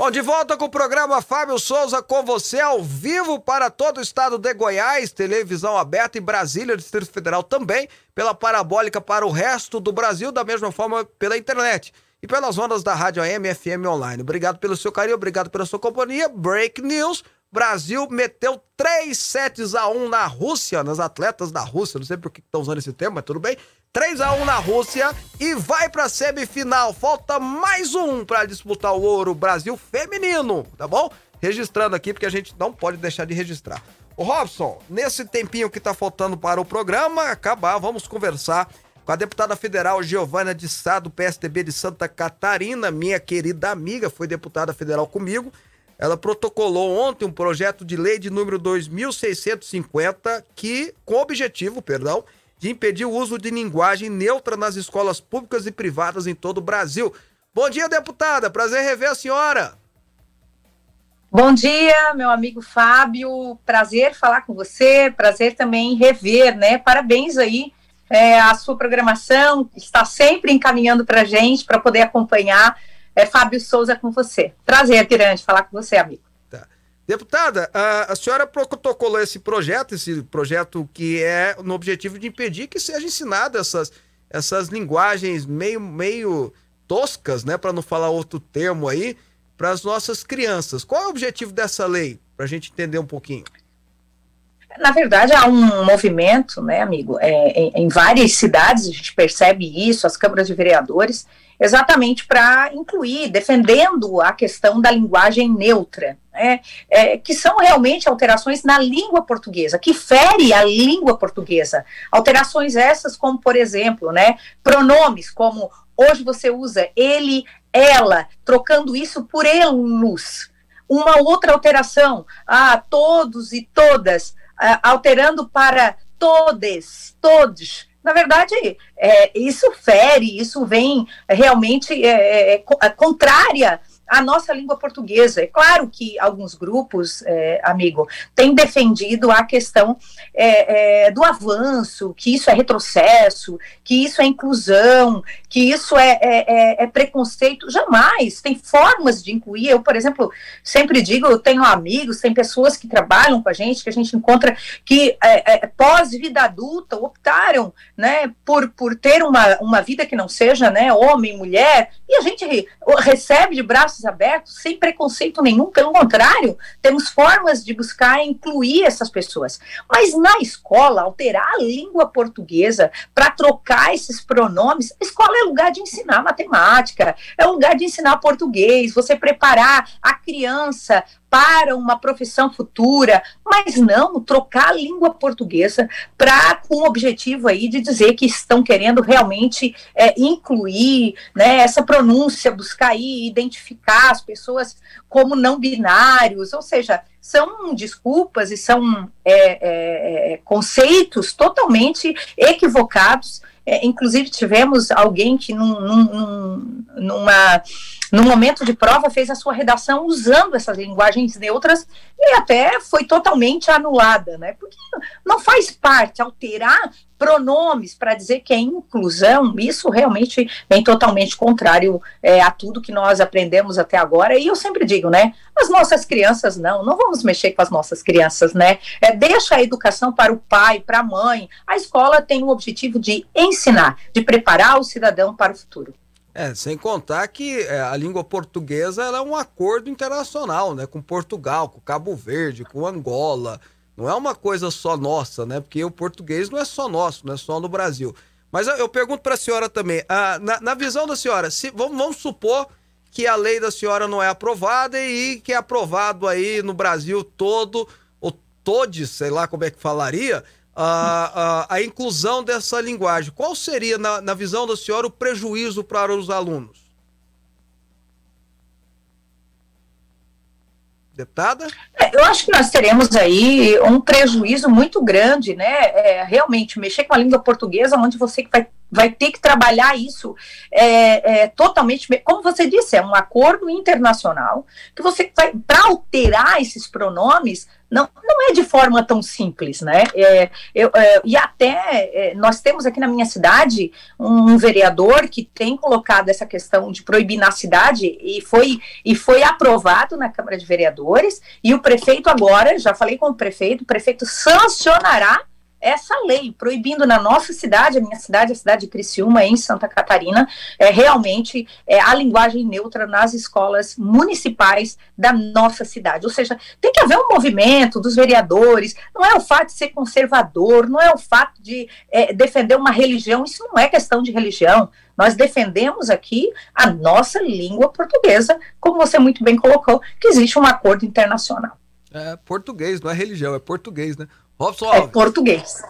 Bom, de volta com o programa Fábio Souza com você ao vivo para todo o estado de Goiás, televisão aberta em Brasília, Distrito Federal também, pela parabólica para o resto do Brasil, da mesma forma pela internet e pelas ondas da Rádio AM FM online. Obrigado pelo seu carinho, obrigado pela sua companhia. Break News. Brasil meteu 3 sets a 1 na Rússia, nas atletas da Rússia. Não sei por que estão usando esse termo, mas tudo bem. 3 a 1 na Rússia e vai pra semifinal. Falta mais um para disputar o ouro Brasil feminino, tá bom? Registrando aqui porque a gente não pode deixar de registrar. Ô Robson, nesse tempinho que tá faltando para o programa acabar, vamos conversar com a deputada federal Giovana de Sá, do PSDB de Santa Catarina, minha querida amiga, foi deputada federal comigo. Ela protocolou ontem um projeto de lei de número 2650 que, com o objetivo, perdão, de impedir o uso de linguagem neutra nas escolas públicas e privadas em todo o Brasil. Bom dia, deputada. Prazer rever a senhora. Bom dia, meu amigo Fábio. Prazer falar com você. Prazer também rever, né? Parabéns aí. É, a sua programação está sempre encaminhando para a gente para poder acompanhar. É Fábio Souza com você. Prazer grande falar com você, amigo. Deputada, a, a senhora protocolou esse projeto, esse projeto que é no objetivo de impedir que seja ensinado essas, essas linguagens meio, meio toscas, né, para não falar outro termo aí, para as nossas crianças. Qual é o objetivo dessa lei? Para a gente entender um pouquinho. Na verdade, há um movimento, né, amigo, é, em, em, várias cidades a gente percebe isso, as câmaras de vereadores, exatamente para incluir, defendendo a questão da linguagem neutra, né, é, que são realmente alterações na língua portuguesa, que fere a língua portuguesa. Alterações essas, como, por exemplo, né, pronomes, como hoje você usa ele, ela, trocando isso por elos. Uma outra alteração, ah, todos e todas, alterando para todes, todos. Na verdade, é, isso fere, isso vem realmente é, é, é contrária a nossa língua portuguesa. É claro que alguns grupos, é, amigo, têm defendido a questão é, é, do avanço, que isso é retrocesso, que isso é inclusão, que isso é, é, é, é preconceito. Jamais. Tem formas de incluir. Eu, por exemplo, sempre digo, eu tenho amigos, tem pessoas que trabalham com a gente, que a gente encontra que pós-vida adulta optaram né, por, por ter uma, uma vida que não seja né, homem, mulher, e a gente recebe de braços braços abertos, sem preconceito nenhum, pelo contrário, temos formas de buscar incluir essas pessoas. Mas na escola, alterar a língua portuguesa para trocar esses pronomes, a escola é lugar de ensinar matemática, é lugar de ensinar português, você preparar a criança para uma profissão futura, mas não trocar a língua portuguesa para com o objetivo aí de dizer que estão querendo realmente é, incluir né, essa pronúncia, buscar aí identificar as pessoas como não binários, ou seja, são desculpas e são é, é, é conceitos totalmente equivocados. É, inclusive, tivemos alguém que, num, num, numa, num momento de prova, fez a sua redação usando essas linguagens neutras e até foi totalmente anulada, né? Porque não faz parte alterar pronomes para dizer que é inclusão, isso realmente vem totalmente contrário é, a tudo que nós aprendemos até agora. E eu sempre digo, né? As nossas crianças não, não vamos mexer com as nossas crianças, né? É, deixa a educação para o pai, para a mãe. A escola tem o objetivo de ensinar, de preparar o cidadão para o futuro. É, sem contar que é, a língua portuguesa é um acordo internacional, né? Com Portugal, com Cabo Verde, com Angola. Não é uma coisa só nossa, né? Porque o português não é só nosso, não é só no Brasil. Mas eu, eu pergunto para a senhora também, ah, na, na, visão da senhora, se, vamos, vamos, supor que a lei da senhora não é aprovada e que é aprovado aí no Brasil todo, ou todos, sei lá como é que falaria, a, a, a inclusão dessa linguagem. Qual seria, na, na visão da senhora, o prejuízo para os alunos? Deputada? Eu acho que nós teremos aí um prejuízo muito grande, né? É, realmente, mexer com a língua portuguesa, onde você vai vai ter que trabalhar isso é, é, totalmente, como você disse, é um acordo internacional que você vai, para alterar esses pronomes, não, não é de forma tão simples, né? É, eu, é, e até é, nós temos aqui na minha cidade um, um, vereador que tem colocado essa questão de proibir na cidade e foi, e foi aprovado na Câmara de Vereadores, e o prefeito agora, já falei com o prefeito, o prefeito sancionará essa lei, proibindo na nossa cidade, a minha cidade, a cidade de Criciúma, em Santa Catarina, é, realmente é, a linguagem neutra nas escolas municipais da nossa cidade. Ou seja, tem que haver um movimento dos vereadores, não é o fato de ser conservador, não é o fato de é, defender uma religião, isso não é questão de religião. Nós defendemos aqui a nossa língua portuguesa, como você muito bem colocou, que existe um acordo internacional. É português, não é religião, é português, né? Robson É português.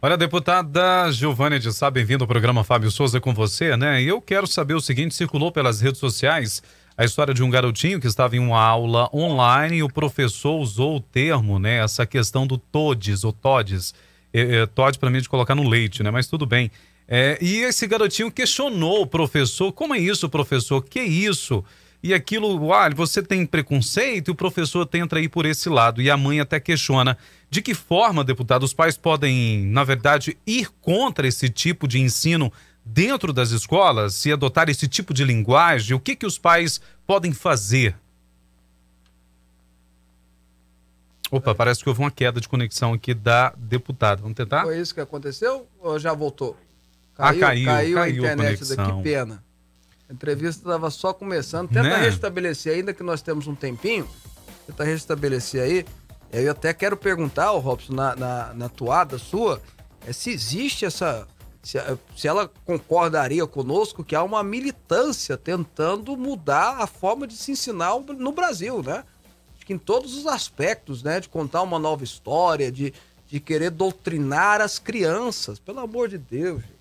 Olha, deputada Giovanni de Sá, bem-vindo ao programa Fábio Souza com você, né? E eu quero saber o seguinte: circulou pelas redes sociais a história de um garotinho que estava em uma aula online e o professor usou o termo, né? Essa questão do todes ou todes. É, é, todes para mim de colocar no leite, né? Mas tudo bem. É, e esse garotinho questionou o professor: como é isso, professor? Que isso? E aquilo, ah, você tem preconceito e o professor tenta ir por esse lado. E a mãe até questiona de que forma, deputado, os pais podem, na verdade, ir contra esse tipo de ensino dentro das escolas, se adotar esse tipo de linguagem, o que, que os pais podem fazer? Opa, parece que houve uma queda de conexão aqui da deputada. Vamos tentar? Foi isso que aconteceu ou já voltou? Caiu, ah, caiu, caiu, caiu a internet a daqui, pena. A entrevista estava só começando. Tenta Né? restabelecer, ainda que nós temos um tempinho. Tenta restabelecer aí. Eu até quero perguntar, ô Robson, na, na, na toada sua, é, se existe essa. Se, se ela concordaria conosco que há uma militância tentando mudar a forma de se ensinar no Brasil, né? Acho que em todos os aspectos, né? De contar uma nova história, de, de querer doutrinar as crianças. Pelo amor de Deus, gente.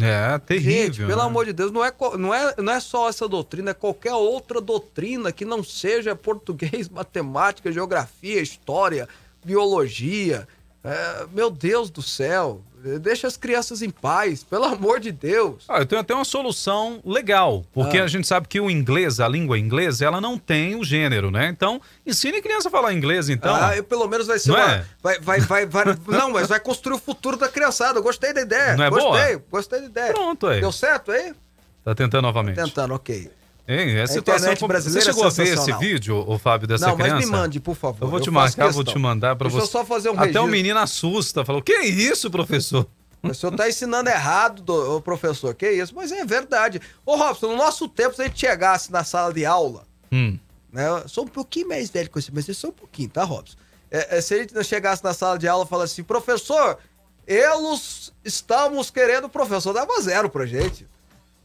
É, terrível. Gente, pelo né? amor de Deus, não é, não, é, não é só essa doutrina, é qualquer outra doutrina que não seja português, matemática, geografia, história, biologia. É, meu Deus do céu, deixa as crianças em paz, pelo amor de Deus. Ah, eu tenho até uma solução legal, porque Ah. a gente sabe que o inglês, a língua inglesa, ela não tem o gênero, né? Então, ensine a criança a falar inglês, então. ah, eu, pelo menos vai ser Não uma. é? Vai, vai, vai, vai- não, mas vai construir o futuro da criançada. Eu gostei da ideia. Não é gostei, boa? gostei da ideia. Pronto aí. Deu certo aí? Tá tentando novamente. Tentando, ok. Hein, é A situação com- brasileira Você chegou é a ver esse vídeo, o Fábio, dessa não, criança? mas me mande, por favor. Eu vou te faço marcar, vou te mandar pra Deixa você. eu só fazer um Até registro. o menino assusta, falou: Que isso, professor? O senhor tá ensinando errado, do, professor. Que isso? Mas é verdade. Ô, Robson, no nosso tempo, se a gente chegasse na sala de aula, Hum. né? Eu sou um pouquinho mais velho que você, mas eu sou um pouquinho, tá, Robson? É, é, se a gente chegasse na sala de aula e falasse assim, professor, eles estamos querendo, o professor dava zero pra gente.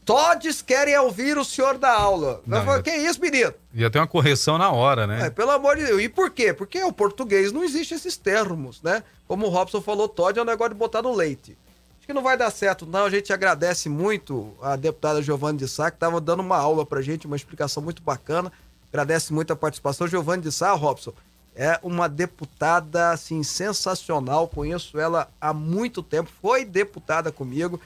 Todos querem ouvir o senhor da aula. Não, falei, que isso, menino? Ia ter uma correção na hora, né? É, pelo amor de Deus. E por quê? Porque o português não existe esses termos, né? Como o Robson falou, Todd é um negócio de botar no leite. Acho que não vai dar certo, não. A gente agradece muito a deputada Giovanni de Sá, que estava dando uma aula pra gente, uma explicação muito bacana. Agradece muito a participação. Giovanni de Sá, Robson, é uma deputada, assim, sensacional. Conheço ela há muito tempo. Foi deputada comigo.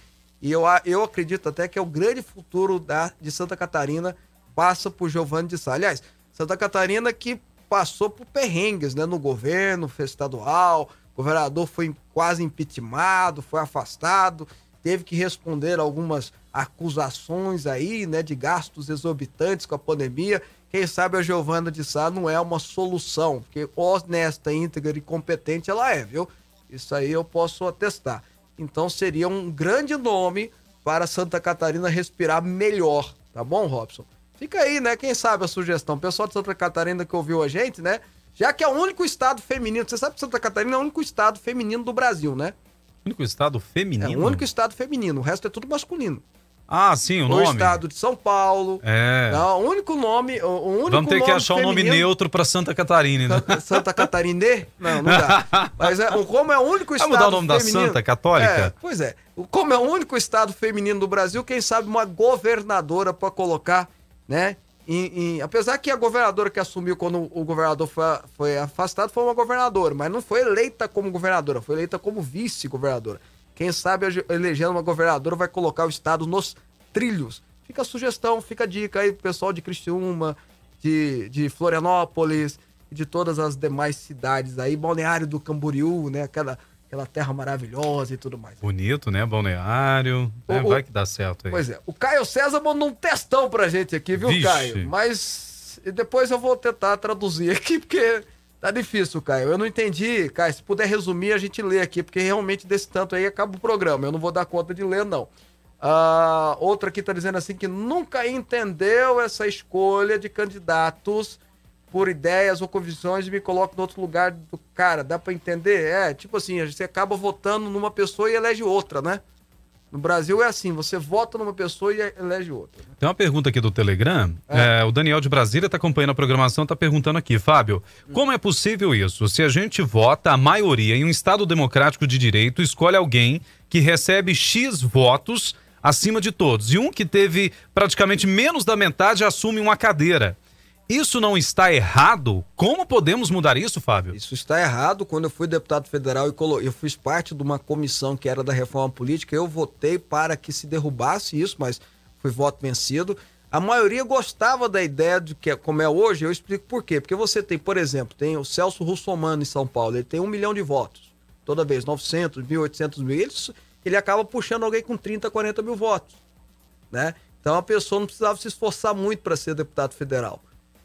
E eu, eu acredito até que é o grande futuro da, de Santa Catarina passa por Giovanni de Sá. Aliás, Santa Catarina que passou por perrengues, né? No governo estadual, o governador foi quase impeachmentado, foi afastado, teve que responder algumas acusações aí, né? De gastos exorbitantes com a pandemia. Quem sabe a Giovana de Sá não é uma solução, porque honesta, íntegra e competente ela é, viu? Isso aí eu posso atestar. Então seria um grande nome para Santa Catarina respirar melhor, tá bom, Robson? Fica aí, né? Quem sabe a sugestão. Pessoal de Santa Catarina que ouviu a gente, né? Já que é o único estado feminino, você sabe que Santa Catarina é o único estado feminino do Brasil, né? O único estado feminino. É o único estado feminino, o resto é tudo masculino. Ah, sim, o O, nome. estado de São Paulo. É. Não, o único nome, o único Vamos ter que achar um nome feminino- neutro pra Santa Catarina. Né? Santa Catarina? Não, não dá. Mas é, o- como é o único Vai estado mudar o nome da feminino- Santa Católica? É, pois é. O- Como é o único estado feminino do Brasil, quem sabe uma governadora para colocar, né? em- em- apesar que a governadora que assumiu quando o governador foi, foi afastado foi uma governadora, mas não foi eleita como governadora, foi eleita como vice-governadora. Quem sabe elegendo uma governadora vai colocar o estado nos trilhos. Fica a sugestão, fica a dica aí pro pessoal de Criciúma, de, de Florianópolis e de todas as demais cidades aí, Balneário do Camboriú, né? Aquela, aquela terra maravilhosa e tudo mais. Bonito, né? Balneário. né? O- Vai que dá certo aí. Pois é, o Caio César mandou um textão pra gente aqui, viu, Vixe. Caio? Mas depois eu vou tentar traduzir aqui, porque tá difícil, Caio. Eu não entendi, Caio. Se puder resumir, a gente lê aqui, porque realmente desse tanto aí acaba o programa. Eu não vou dar conta de ler, não. Ah, outra aqui tá dizendo assim que nunca entendeu essa escolha de candidatos por ideias ou convicções e me coloca no outro lugar do cara. Dá pra entender? É, tipo assim, você acaba votando numa pessoa e elege outra, né? No Brasil é assim, você vota numa pessoa e elege outra. Tem uma pergunta aqui do Telegram. É, o Daniel de Brasília está acompanhando a programação, está perguntando aqui, Fábio, como é possível isso? Se a gente vota, a maioria em um Estado democrático de direito escolhe alguém que recebe X votos acima de todos, e um que teve praticamente menos da metade assume uma cadeira. Isso não está errado? Como podemos mudar isso, Fábio? Isso está errado. Quando eu fui deputado federal e eu fiz parte de uma comissão que era da reforma política, eu votei para que se derrubasse isso, mas foi voto vencido. A maioria gostava da ideia de que como é hoje, eu explico por quê. Porque você tem, por exemplo, tem o Celso Russomano em São Paulo, ele tem um milhão de votos. Toda vez, 900, 1.800 mil. Ele, ele acaba puxando alguém com 30, 40 mil votos. Né? Então a pessoa não precisava se esforçar muito para ser deputado federal.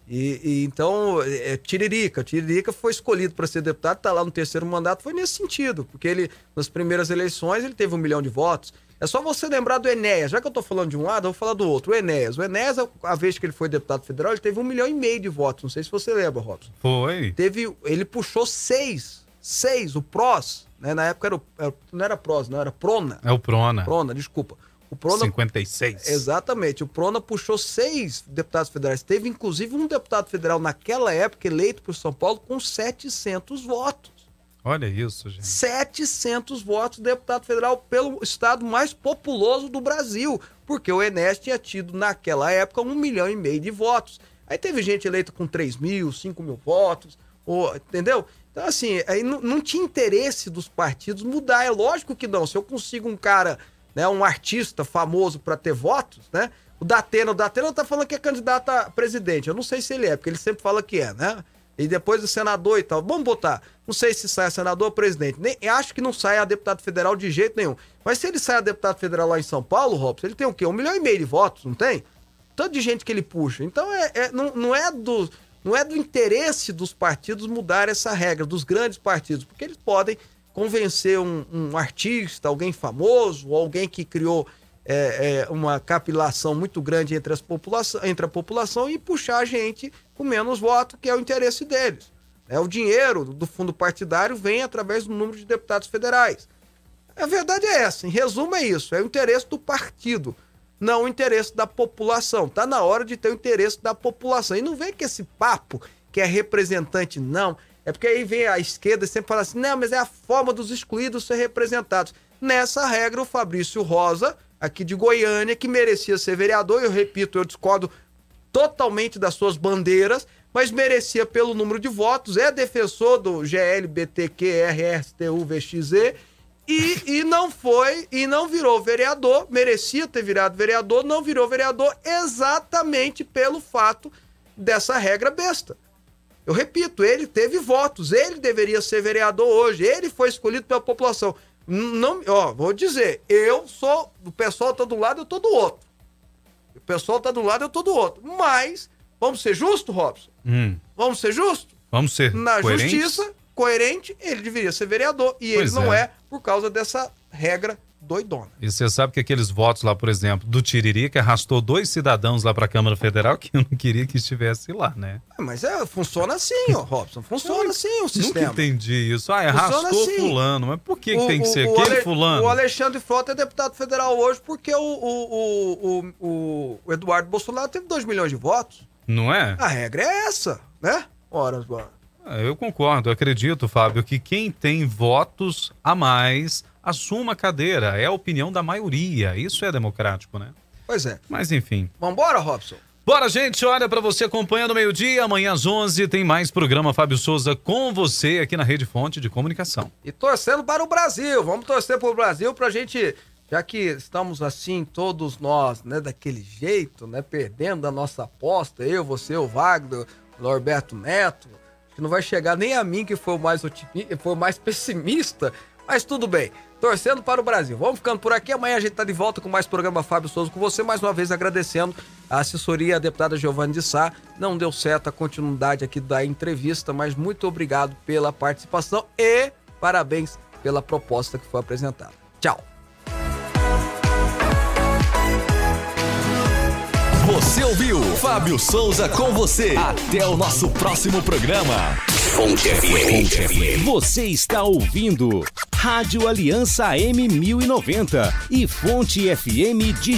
E, e então, é, Tiririca. Tiririca foi escolhido para ser deputado, está lá no terceiro mandato, foi nesse sentido, porque ele, nas primeiras eleições, ele teve um milhão de votos. É só você lembrar do Enéas. Já que eu tô falando de um lado, eu vou falar do outro. O Enéas. O Enéas, a vez que ele foi deputado federal, ele teve um milhão e meio de votos. Não sei se você lembra, Robson. Foi. Teve, ele puxou seis. Seis. O PROS, né? Na época era, o, era, não era PROS, não, era Prona. É o Prona. Prona, desculpa. O Prona, 56. Exatamente. O Prona puxou seis deputados federais. Teve, inclusive, um deputado federal naquela época eleito por São Paulo com 700 votos. Olha isso, gente. 700 votos deputado federal pelo estado mais populoso do Brasil, porque o Enes tinha tido naquela época um milhão e meio de votos. Aí teve gente eleita com 3 mil, 5 mil votos, ou, entendeu? Então, assim, aí não, não tinha interesse dos partidos mudar. É lógico que não. Se eu consigo um cara, né, um artista famoso para ter votos, né? O Datena, o Datena tá falando que é candidato a presidente. Eu não sei se ele é, porque ele sempre fala que é, né? E depois o senador e tal. Vamos botar. Não sei se sai senador ou presidente. Nem, acho que não sai a deputado federal de jeito nenhum. Mas se ele sai a deputado federal lá em São Paulo, Robson, ele tem o quê? Um milhão e meio de votos, não tem? Tanto de gente que ele puxa. Então é, é não, não, é do, não é do interesse dos partidos mudar essa regra, dos grandes partidos, porque eles podem convencer um, um artista, alguém famoso, alguém que criou é, é, uma capilação muito grande entre, as entre a população e puxar a gente com menos votos, que é o interesse deles. É, o dinheiro do fundo partidário vem através do número de deputados federais. A verdade é essa, em resumo é isso, é o interesse do partido, não o interesse da população. Tá na hora de ter o interesse da população. E não vem que esse papo que é representante, não. É porque aí vem a esquerda e sempre fala assim, não, mas é a forma dos excluídos ser representados. Nessa regra, o Fabrício Rosa aqui de Goiânia, que merecia ser vereador. Eu repito, eu discordo totalmente das suas bandeiras, mas merecia pelo número de votos. É defensor do GLBTQRSTUVXZ e, e não foi, e não virou vereador. Merecia ter virado vereador, não virou vereador exatamente pelo fato dessa regra besta. Eu repito, ele teve votos, ele deveria ser vereador hoje, ele foi escolhido pela população. Não, ó, vou dizer, eu sou. O pessoal tá do lado, eu tô do outro. O pessoal tá do lado, eu tô do outro. Mas, vamos ser justos, Robson? Hum. Vamos ser justos? Vamos ser. Na coerentes? justiça, coerente, ele deveria ser vereador. E Pois ele não é. é por causa dessa regra doidona. E você sabe que aqueles votos lá, por exemplo, do Tiririca arrastou dois cidadãos lá para a Câmara Federal que eu não queria que estivesse lá, né? Ah, Mas é, funciona assim, ó, Robson. Funciona assim o Nunca sistema. entendi isso. Ah, arrastou assim. fulano. Mas por que, que O- tem que o- ser o aquele Ale- fulano? O Alexandre Frota é deputado federal hoje porque o, o, o, Eduardo Bolsonaro teve 2 milhões de votos. Não é? A regra é essa, né? Ora. Ah, Eu concordo, eu acredito, Fábio, que quem tem votos a mais assuma a cadeira. É a opinião da maioria. Isso é democrático, né? Pois é. Mas enfim. Vambora, Robson? Bora, gente. Olha, para você acompanhando meio-dia, amanhã às 11 tem mais programa Fábio Souza com você aqui na Rede Fonte de Comunicação. E torcendo para o Brasil. Vamos torcer para o Brasil pra gente, já que estamos assim, todos nós, né, daquele jeito, né, perdendo a nossa aposta, eu, você, o Wagner, o Norberto Neto, que não vai chegar nem a mim, que foi o mais otimista, foi o mais pessimista, mas tudo bem. Torcendo para o Brasil. Vamos ficando por aqui. Amanhã a gente tá de volta com mais programa Fábio Souza com você. Mais uma vez agradecendo a assessoria, a deputada Giovanni de Sá. Não deu certo a continuidade aqui da entrevista, mas muito obrigado pela participação e parabéns pela proposta que foi apresentada. Tchau. Você ouviu Fábio Souza com você. Até o nosso próximo programa. Fonte FM. Você está ouvindo Rádio Aliança M1090 e Fonte FM Digital.